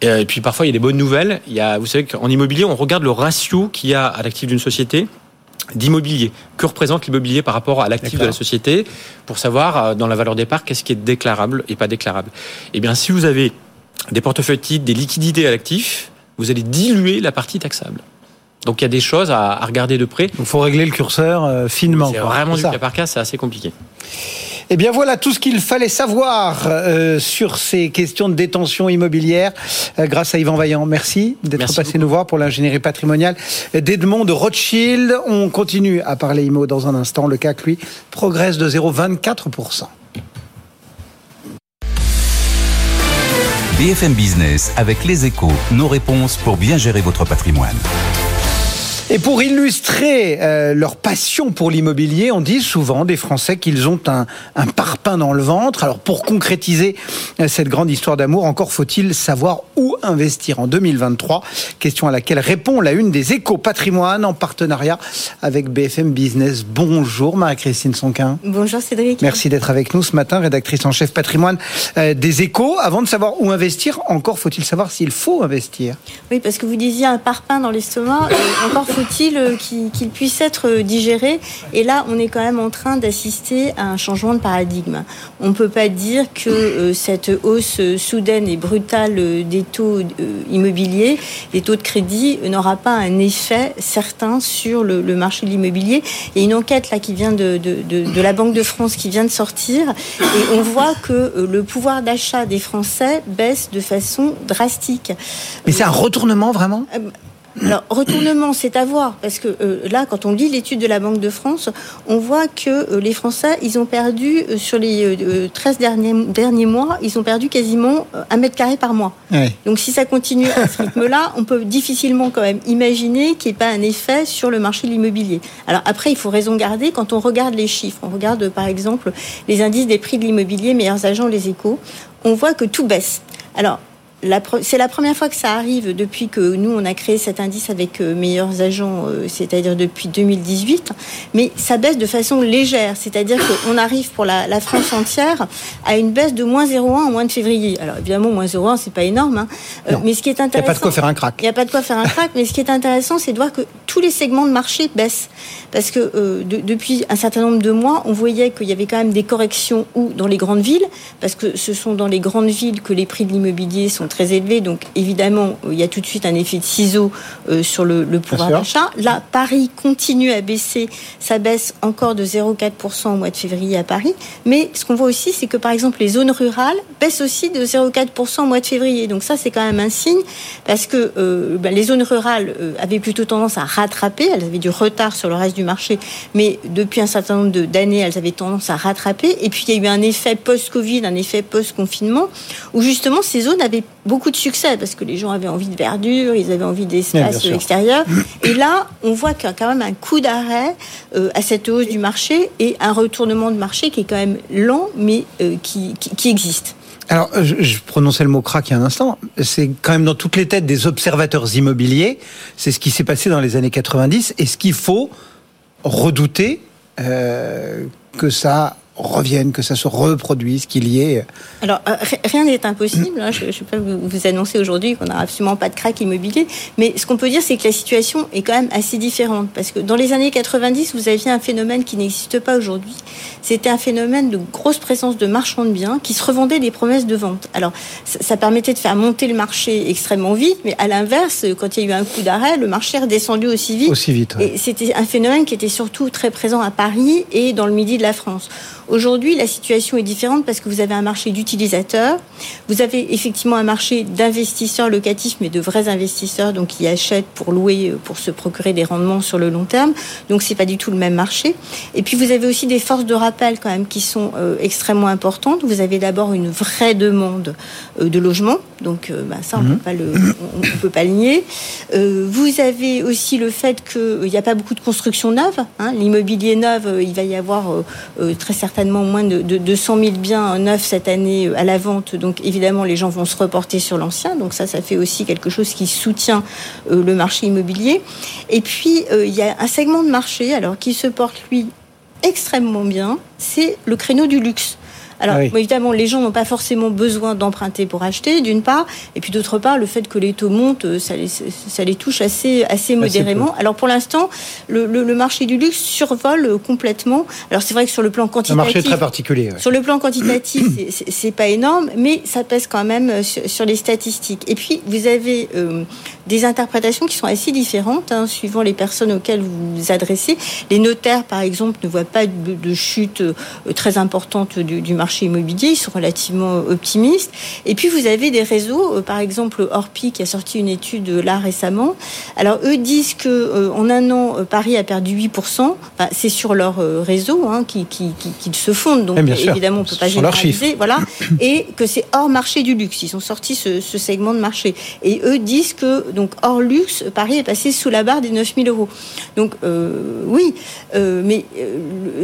Et, puis parfois, il y a des bonnes nouvelles. Il y a, vous savez qu'en immobilier, on regarde le ratio qu'il y a à l'actif d'une société d'immobilier. Que représente l'immobilier par rapport à l'actif de la société pour savoir, dans la valeur départ, qu'est-ce qui est déclarable et pas déclarable. Eh bien, si vous avez des portefeuilles titres, des liquidités à l'actif, vous allez diluer la partie taxable. Donc il y a des choses à, regarder de près. Il faut régler le curseur euh, finement. C'est vraiment du cas par cas, c'est assez compliqué. Eh bien voilà tout ce qu'il fallait savoir euh, sur ces questions de détention immobilière euh, grâce à Yvan Vaillant. Merci d'être passé nous voir pour l'ingénierie patrimoniale d'Edmond de Rothschild. On continue à parler IMO dans un instant. Le CAC, lui, progresse de 0,24%. BFM Business avec les échos, nos réponses pour bien gérer votre patrimoine. Et pour illustrer euh, leur passion pour l'immobilier, on dit souvent des Français qu'ils ont un, un, parpaing dans le ventre. Alors pour concrétiser euh, cette grande histoire d'amour, encore faut-il savoir où investir en 2023 Question à laquelle répond la une des échos patrimoine en partenariat avec BFM Business. Bonjour Marie-Christine Sonquin. Bonjour Cédric. Merci d'être avec nous ce matin, rédactrice en chef patrimoine euh, des échos. Avant de savoir où investir, encore faut-il savoir s'il faut investir. Oui, parce que vous disiez un parpaing dans l'estomac, encore faut il euh, qu'il puisse être euh, digéré Et là, on est quand même en train d'assister à un changement de paradigme. On ne peut pas dire que euh, cette hausse soudaine et brutale des taux immobiliers, des taux de crédit, n'aura pas un effet certain sur le, marché de l'immobilier. Il y a une enquête là qui vient de, de, la Banque de France qui vient de sortir et on voit que le pouvoir d'achat des Français baisse de façon drastique. Mais c'est un retournement vraiment? Alors, retournement, c'est à voir, parce que euh, là, quand on lit l'étude de la Banque de France, on voit que euh, les Français, ils ont perdu, euh, sur les 13 derniers, derniers mois, ils ont perdu quasiment un mètre carré par mois. Donc, si ça continue à ce rythme-là, on peut difficilement quand même imaginer qu'il n'y ait pas un effet sur le marché de l'immobilier. Alors, après, il faut raison garder quand on regarde les chiffres. On regarde, par exemple, les indices des prix de l'immobilier, meilleurs agents, les échos. On voit que tout baisse. Alors, c'est la première fois que ça arrive depuis que nous, on a créé cet indice avec euh, meilleurs agents, euh, c'est-à-dire depuis 2018. Mais ça baisse de façon légère, c'est-à-dire qu'on arrive pour la, France entière à une baisse de moins 0,1 au mois de février. Alors évidemment, moins 0,1, c'est pas énorme. Hein. Euh, mais ce qui est intéressant. Il n'y a pas de quoi faire un crack. Il n'y a pas de quoi faire un crack, mais ce qui est intéressant, c'est de voir que tous les segments de marché baissent. Parce que depuis un certain nombre de mois, on voyait qu'il y avait quand même des corrections ou dans les grandes villes, parce que ce sont dans les grandes villes que les prix de l'immobilier sont très élevé. Donc évidemment, il y a tout de suite un effet de ciseau euh, sur le, pouvoir d'achat. Là, Paris continue à baisser. Ça baisse encore de 0,4% au mois de février à Paris. Mais ce qu'on voit aussi, c'est que par exemple, les zones rurales baissent aussi de 0,4% au mois de février. Donc ça, c'est quand même un signe parce que euh, ben, les zones rurales euh, avaient plutôt tendance à rattraper. Elles avaient du retard sur le reste du marché. Mais depuis un certain nombre d'années, elles avaient tendance à rattraper. Et puis, il y a eu un effet post-Covid, un effet post-confinement, où justement, ces zones avaient beaucoup de succès parce que les gens avaient envie de verdure, ils avaient envie d'espace extérieur. Et là, on voit qu'il y a quand même un coup d'arrêt euh, à cette hausse du marché et un retournement de marché qui est quand même lent, mais euh, qui, qui, existe. Alors, je, prononçais le mot crack il y a un instant. C'est quand même dans toutes les têtes des observateurs immobiliers. C'est ce qui s'est passé dans les années 90. Est-ce qu'il faut redouter euh, que ça revienne, que ça se reproduise, qu'il y ait. Alors, euh, rien n'est impossible. Hein. Je ne peux pas vous, annoncer aujourd'hui qu'on n'a absolument pas de crack immobilier. Mais ce qu'on peut dire, c'est que la situation est quand même assez différente. Parce que dans les années 90, vous aviez un phénomène qui n'existe pas aujourd'hui. C'était un phénomène de grosse présence de marchands de biens qui se revendaient des promesses de vente. Alors, ça, permettait de faire monter le marché extrêmement vite. Mais à l'inverse, quand il y a eu un coup d'arrêt, le marché est redescendu aussi vite. Aussi vite. Et c'était un phénomène qui était surtout très présent à Paris et dans le midi de la France. Aujourd'hui, la situation est différente parce que vous avez un marché d'utilisateurs, vous avez effectivement un marché d'investisseurs locatifs, mais de vrais investisseurs, donc qui achètent pour louer, euh, pour se procurer des rendements sur le long terme. Donc c'est pas du tout le même marché. Et puis vous avez aussi des forces de rappel quand même qui sont euh, extrêmement importantes. Vous avez d'abord une vraie demande euh, de logement, donc bah, ça on ne mhm. peut pas le, on, peut pas le nier. vous avez aussi le fait qu'il n'y a pas beaucoup de construction neuve. Hein. L'immobilier neuf, il va y avoir très certainement certainement moins de, de, 200 000 biens neufs cette année euh, à la vente. Donc évidemment, les gens vont se reporter sur l'ancien. Donc ça, ça fait aussi quelque chose qui soutient euh, le marché immobilier. Et puis, euh, il y a un segment de marché alors qui se porte, lui, extrêmement bien. C'est le créneau du luxe. Alors, évidemment, les gens n'ont pas forcément besoin d'emprunter pour acheter, d'une part, et puis d'autre part, le fait que les taux montent, euh, ça les, ça les touche assez, assez modérément. Alors, pour l'instant, le, le, marché du luxe survole complètement. Alors, c'est vrai que sur le plan quantitatif. Un marché très particulier. Sur le plan quantitatif, [CLEARS THROAT] c'est pas énorme, mais ça pèse quand même euh, sur, les statistiques. Et puis, vous avez euh, des interprétations qui sont assez différentes, hein, suivant les personnes auxquelles vous vous adressez. Les notaires, par exemple, ne voient pas de, chute très importante du, du marché immobilier, ils sont relativement optimistes. Et puis vous avez des réseaux, euh, par exemple Orpi qui a sorti une étude euh, là récemment. Alors eux disent que euh, en un an Paris a perdu 8%. c'est sur leur réseau hein, qu'ils qui, se fondent, donc évidemment on peut pas généraliser. Voilà, [CLEARS THROAT] et que c'est hors marché du luxe. Ils ont sorti ce, segment de marché et eux disent que donc hors luxe, Paris est passé sous la barre des 9000 euros. Donc oui, mais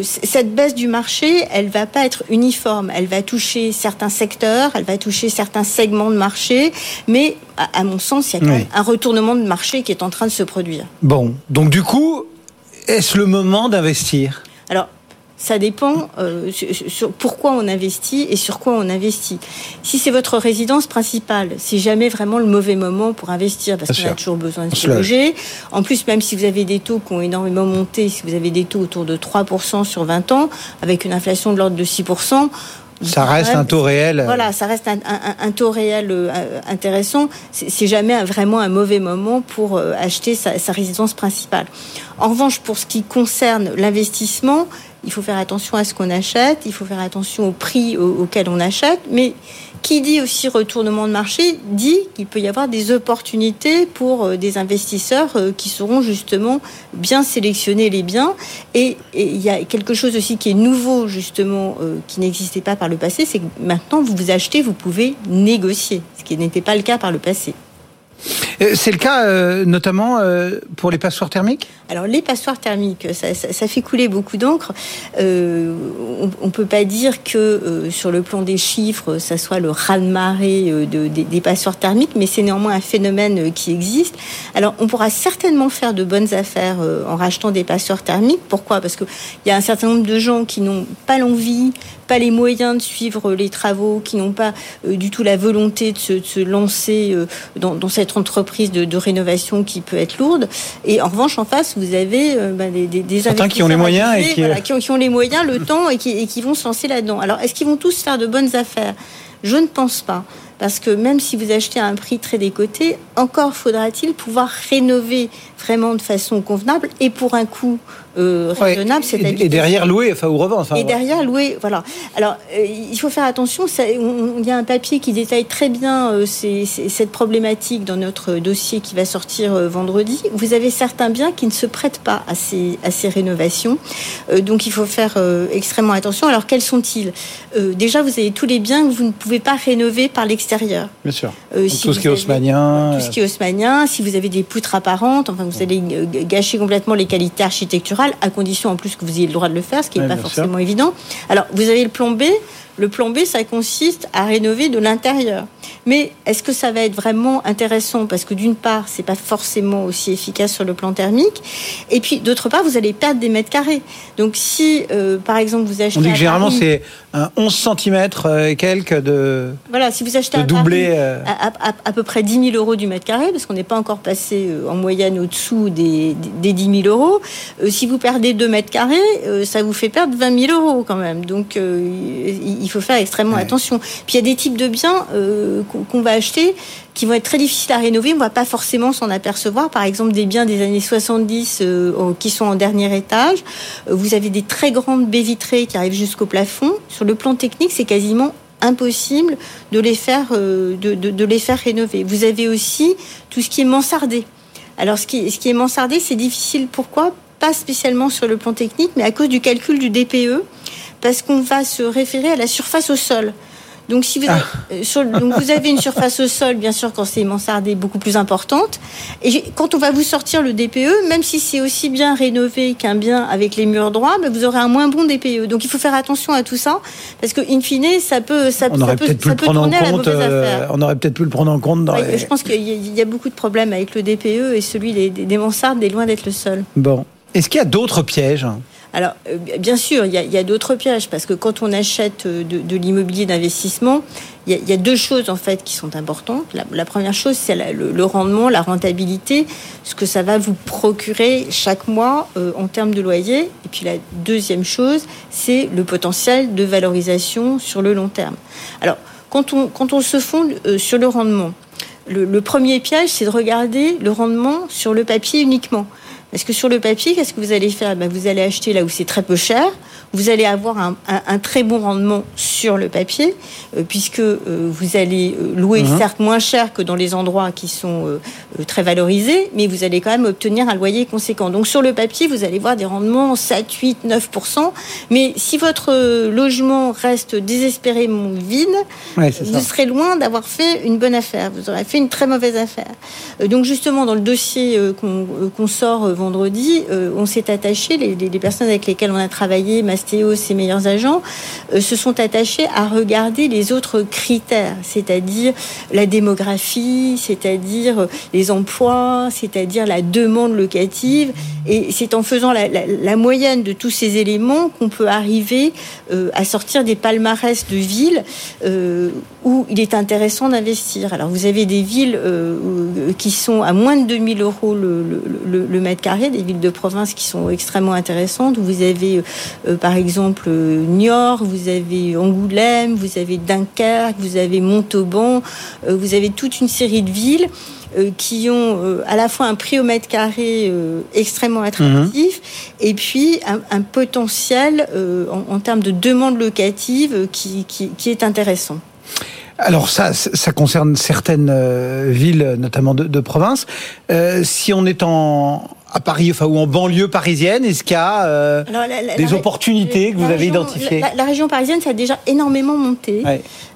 cette baisse du marché, elle va pas être uniforme elle va toucher certains secteurs, elle va toucher certains segments de marché, mais à, mon sens, il y a un retournement de marché qui est en train de se produire. Bon, donc du coup, est-ce le moment d'investir? Ça dépend euh, sur, pourquoi on investit et sur quoi on investit. Si c'est votre résidence principale, c'est jamais vraiment le mauvais moment pour investir parce qu'on a toujours besoin de se loger. En plus, même si vous avez des taux qui ont énormément monté, si vous avez des taux autour de 3% sur 20 ans, avec une inflation de l'ordre de 6%, ça reste un taux réel. Voilà, ça reste un, taux réel euh, intéressant. C'est jamais vraiment un mauvais moment pour euh, acheter sa, sa résidence principale. En revanche, pour ce qui concerne l'investissement, il faut faire attention à ce qu'on achète, il faut faire attention au prix auquel on achète, mais qui dit aussi retournement de marché dit qu'il peut y avoir des opportunités pour euh, des investisseurs euh, qui seront justement bien sélectionner les biens. Et, il y a quelque chose aussi qui est nouveau justement, euh, qui n'existait pas par le passé, c'est que maintenant vous vous achetez, vous pouvez négocier, ce qui n'était pas le cas par le passé. C'est le cas notamment pour les passoires thermiques? Alors les passoires thermiques, ça, fait couler beaucoup d'encre. on ne peut pas dire que sur le plan des chiffres, ça soit le raz-de-marée des passoires thermiques, mais c'est néanmoins un phénomène qui existe. Alors on pourra certainement faire de bonnes affaires en rachetant des passoires thermiques. Pourquoi? Parce qu'il y a un certain nombre de gens qui n'ont pas l'envie, pas les moyens de suivre les travaux, qui n'ont pas du tout la volonté de se, lancer dans, dans cette entreprise de, rénovation qui peut être lourde. Et en revanche, en face, vous avez euh, bah, des, des, Certains qui ont les moyens et qui... qui... ont, les moyens, le [LAUGHS] temps et qui, et qui vont se lancer là-dedans. Alors, est-ce qu'ils vont tous faire de bonnes affaires? Je ne pense pas. Parce que même si vous achetez à un prix très décoté, encore faudra-t-il pouvoir rénover vraiment de façon convenable et pour un coût euh, raisonnable. et, derrière louer, enfin ou revendre. et derrière louer, voilà. Alors euh, il faut faire attention. il y a un papier qui détaille très bien euh, cette problématique dans notre dossier qui va sortir vendredi. Vous avez certains biens qui ne se prêtent pas à ces, à ces rénovations, donc il faut faire extrêmement attention. Alors quels sont-ils? Déjà, vous avez tous les biens que vous ne pouvez pas rénover par l'extérieur. Bien sûr. Si tout ce qui est haussmanien. Tout ce qui est haussmanien. Si vous avez des poutres apparentes, enfin vous allez gâcher complètement les qualités architecturales, à condition en plus que vous ayez le droit de le faire, ce qui n'est pas forcément évident. Alors, vous avez le plan B. Le plan B, ça consiste à rénover de l'intérieur. Mais est-ce que ça va être vraiment intéressant Parce que d'une part, c'est pas forcément aussi efficace sur le plan thermique. Et puis, d'autre part, vous allez perdre des mètres carrés. Donc, si, euh, par exemple, vous achetez. On dit que généralement, c'est un 11 cm et quelques de. Voilà, si vous achetez un doublé. Euh, à, peu près 10 000 euros du mètre carré, parce qu'on n'est pas encore passé euh, en moyenne au-dessous des, des 10 000 euros. si vous perdez 2 mètres carrés, ça vous fait perdre 20 000 euros quand même. Donc, il faut faire extrêmement attention. Puis, il y a des types de biens qu'on va acheter qui vont être très difficiles à rénover. On ne va pas forcément s'en apercevoir. Par exemple, des biens des années 70 euh, qui sont en dernier étage. Euh, vous avez des très grandes baies vitrées qui arrivent jusqu'au plafond. Sur le plan technique, c'est quasiment impossible de les faire, euh, de, les faire rénover. Vous avez aussi tout ce qui est mansardé. Alors, ce qui, ce qui est mansardé, c'est difficile. Pourquoi? Pas spécialement sur le plan technique, mais à cause du calcul du DPE, parce qu'on va se référer à la surface au sol. Donc, si vous, ah. avez, euh, donc vous avez une surface au sol, bien sûr, quand c'est mansardé, beaucoup plus importante. Et quand on va vous sortir le DPE, même si c'est aussi bien rénové qu'un bien avec les murs droits, vous aurez un moins bon DPE. Donc, il faut faire attention à tout ça, parce que in fine, ça peut, ça, on aurait peut, ça peut tourner à la mauvaise euh, On aurait peut-être pu le prendre en compte. Dans Je pense qu'il y, a beaucoup de problèmes avec le DPE et celui des, des mansardes est loin d'être le seul. Bon, est-ce qu'il y a d'autres pièges? Alors, euh, bien sûr, il y a, d'autres pièges, parce que quand on achète euh, de, l'immobilier d'investissement, il, y, a, deux choses en fait qui sont importantes. La, première chose, c'est le, rendement, la rentabilité, ce que ça va vous procurer chaque mois euh, en termes de loyer. Et puis la deuxième chose, c'est le potentiel de valorisation sur le long terme. Alors, quand on, se fonde sur le rendement, le premier piège, c'est de regarder le rendement sur le papier uniquement. Parce que sur le papier, qu'est-ce que vous allez faire? Ben, Vous allez acheter là où c'est très peu cher, vous allez avoir un, un, très bon rendement sur le papier, euh, puisque euh, vous allez euh, louer mhm. certes moins cher que dans les endroits qui sont très valorisés, mais vous allez quand même obtenir un loyer conséquent. Donc sur le papier, vous allez voir des rendements 7, 8, 9% Mais si votre logement reste désespérément vide, vous serez loin d'avoir fait une bonne affaire. Vous aurez fait une très mauvaise affaire. donc justement, dans le dossier qu'on sort vendredi, on s'est attaché, les, les, personnes avec lesquelles on a travaillé, Mastéo, ses meilleurs agents, euh, se sont attachés à regarder les autres critères, c'est-à-dire la démographie, c'est-à-dire les emplois, c'est-à-dire la demande locative. Et c'est en faisant la, moyenne de tous ces éléments qu'on peut arriver euh, à sortir des palmarès de villes euh, où il est intéressant d'investir. Alors vous avez des villes qui sont à moins de 2000 euros le, mètre carré, des villes de province qui sont extrêmement intéressantes. Vous avez par exemple Niort, vous avez Angoulême, vous avez Dunkerque, vous avez Montauban, euh, vous avez toute une série de villes euh, qui ont euh, à la fois un prix au mètre carré extrêmement attractif mhm. et puis un, potentiel en, termes de demande locative qui, est intéressant. Alors ça, ça concerne certaines villes, notamment de, de province. si on est en, à Paris, enfin, ou en banlieue parisienne Est-ce qu'il y a euh, des opportunités que vous avez identifiées la, région parisienne, ça a déjà énormément monté.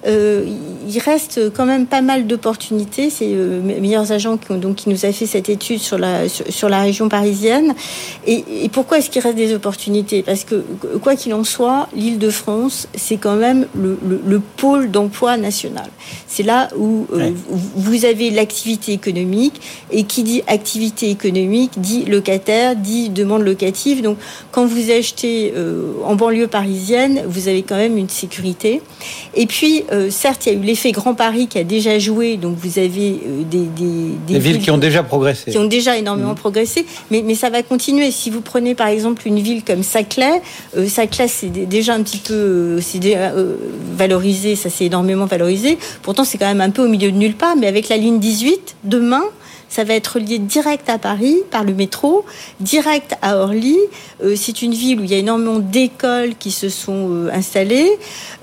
Euh, il reste quand même pas mal d'opportunités. C'est euh, meilleurs agents qui, ont, donc, qui nous a fait cette étude sur la, sur, la région parisienne. Et, pourquoi est-ce qu'il reste des opportunités? Parce que, quoi qu'il en soit, l'île de France, c'est quand même le, le, pôle d'emploi national. C'est là où vous avez l'activité économique. Et qui dit activité économique dit locataire dit demande locative. Donc, quand vous achetez euh, en banlieue parisienne, vous avez quand même une sécurité. Et puis, euh, certes, il y a eu l'effet Grand Paris qui a déjà joué. Donc, vous avez euh, des, des, villes, qui ont déjà progressé. Qui ont déjà énormément mmh. progressé. Mais, mais ça va continuer. Si vous prenez, par exemple, une ville comme Saclay, Saclay, c'est déjà un petit peu c'est valorisé. Ça s'est énormément valorisé. Pourtant, c'est quand même un peu au milieu de nulle part. Mais avec la ligne 18, demain, ça va être lié direct à Paris par le métro, direct à Orly. Euh, c'est une ville où il y a énormément d'écoles qui se sont euh, installées.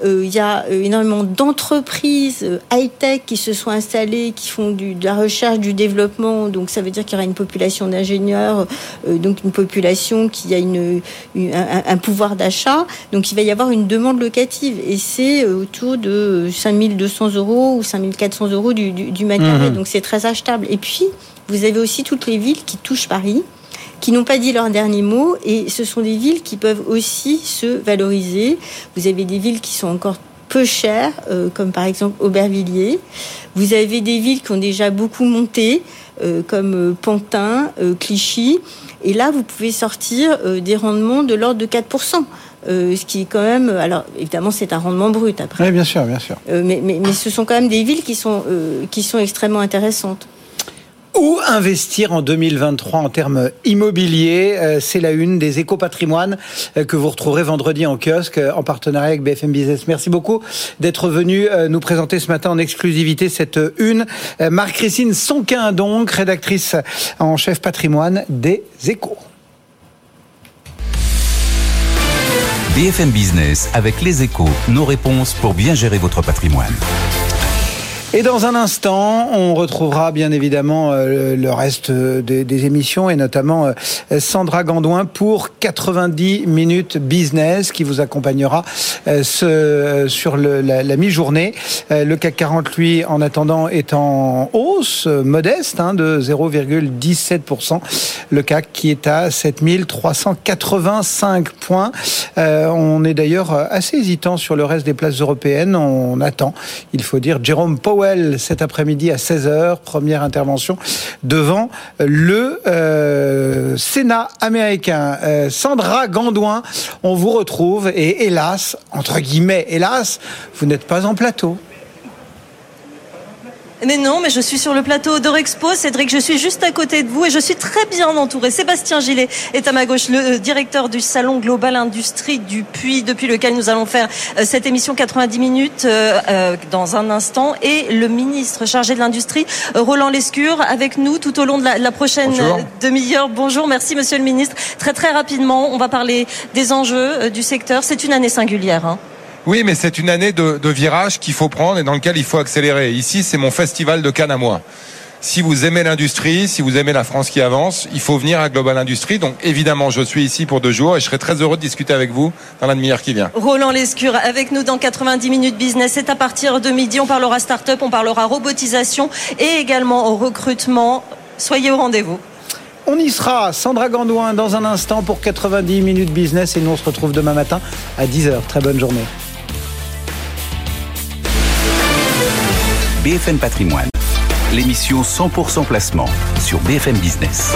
Euh, il y a énormément d'entreprises high-tech qui se sont installées, qui font du, de la recherche, du développement. Donc ça veut dire qu'il y aura une population d'ingénieurs, donc une population qui a une, un, pouvoir d'achat. Donc il va y avoir une demande locative. Et c'est autour de 5200 euros ou 5400 euros du, du, du carré. Mmh. Donc c'est très achetable. Et puis, vous avez aussi toutes les villes qui touchent Paris, qui n'ont pas dit leur dernier mot, et ce sont des villes qui peuvent aussi se valoriser. Vous avez des villes qui sont encore peu chères, euh, comme par exemple Aubervilliers. Vous avez des villes qui ont déjà beaucoup monté, euh, comme euh, Pantin, Clichy. Et là, vous pouvez sortir des rendements de l'ordre de 4%. ce qui est quand même, alors évidemment c'est un rendement brut après. Oui, bien sûr, bien sûr. mais, mais, mais, ce sont quand même des villes qui sont, qui sont extrêmement intéressantes. Où investir en 2023 en termes immobiliers? Euh, C'est la une des éco-patrimoines euh, que vous retrouverez vendredi en kiosque euh, en partenariat avec BFM Business. Merci beaucoup d'être venu nous présenter ce matin en exclusivité cette une. Marc-Christine Sonquin, donc, rédactrice en chef patrimoine des échos. BFM Business avec les échos, nos réponses pour bien gérer votre patrimoine. Et dans un instant, on retrouvera bien évidemment euh, le reste des, émissions et notamment euh, Sandra Gandouin pour 90 minutes business qui vous accompagnera euh, sur la, mi-journée. Le CAC 40, lui, en attendant, est en hausse modeste hein, de 0,17%. Le CAC qui est à 7385 points. On est d'ailleurs assez hésitant sur le reste des places européennes. On attend, il faut dire, Jérôme Powell Cet après-midi à 16h, première intervention devant le euh, Sénat américain. Euh, Sandra Gandouin, on vous retrouve et hélas, entre guillemets, hélas, vous n'êtes pas en plateau. Mais non, mais je suis sur le plateau d'Orexpo. Cédric, je suis juste à côté de vous et je suis très bien entouré. Sébastien Gillet est à ma gauche, le euh, directeur du Salon Global Industrie du Puy, depuis lequel nous allons faire euh, cette émission 90 minutes euh, dans un instant. Et le ministre chargé de l'Industrie, Roland Lescure, avec nous tout au long de la, prochaine demi-heure. Bonjour, merci monsieur le ministre. Très très rapidement, on va parler des enjeux du secteur. C'est une année singulière. Hein. Oui, mais c'est une année de, virage qu'il faut prendre et dans lequel il faut accélérer. Ici, c'est mon festival de Cannes à moi. Si vous aimez l'industrie, si vous aimez la France qui avance, il faut venir à Global Industrie. Donc évidemment, je suis ici pour deux jours et je serai très heureux de discuter avec vous dans la demi-heure qui vient. Roland Lescure avec nous dans 90 minutes business. C'est à partir de midi, on parlera start-up, on parlera robotisation et également recrutement. Soyez au rendez-vous. On y sera, Sandra Gandouin, dans un instant pour 90 minutes business et nous on se retrouve demain matin à 10h. Très bonne journée. BFM Patrimoine, l'émission 100% placement sur BFM Business.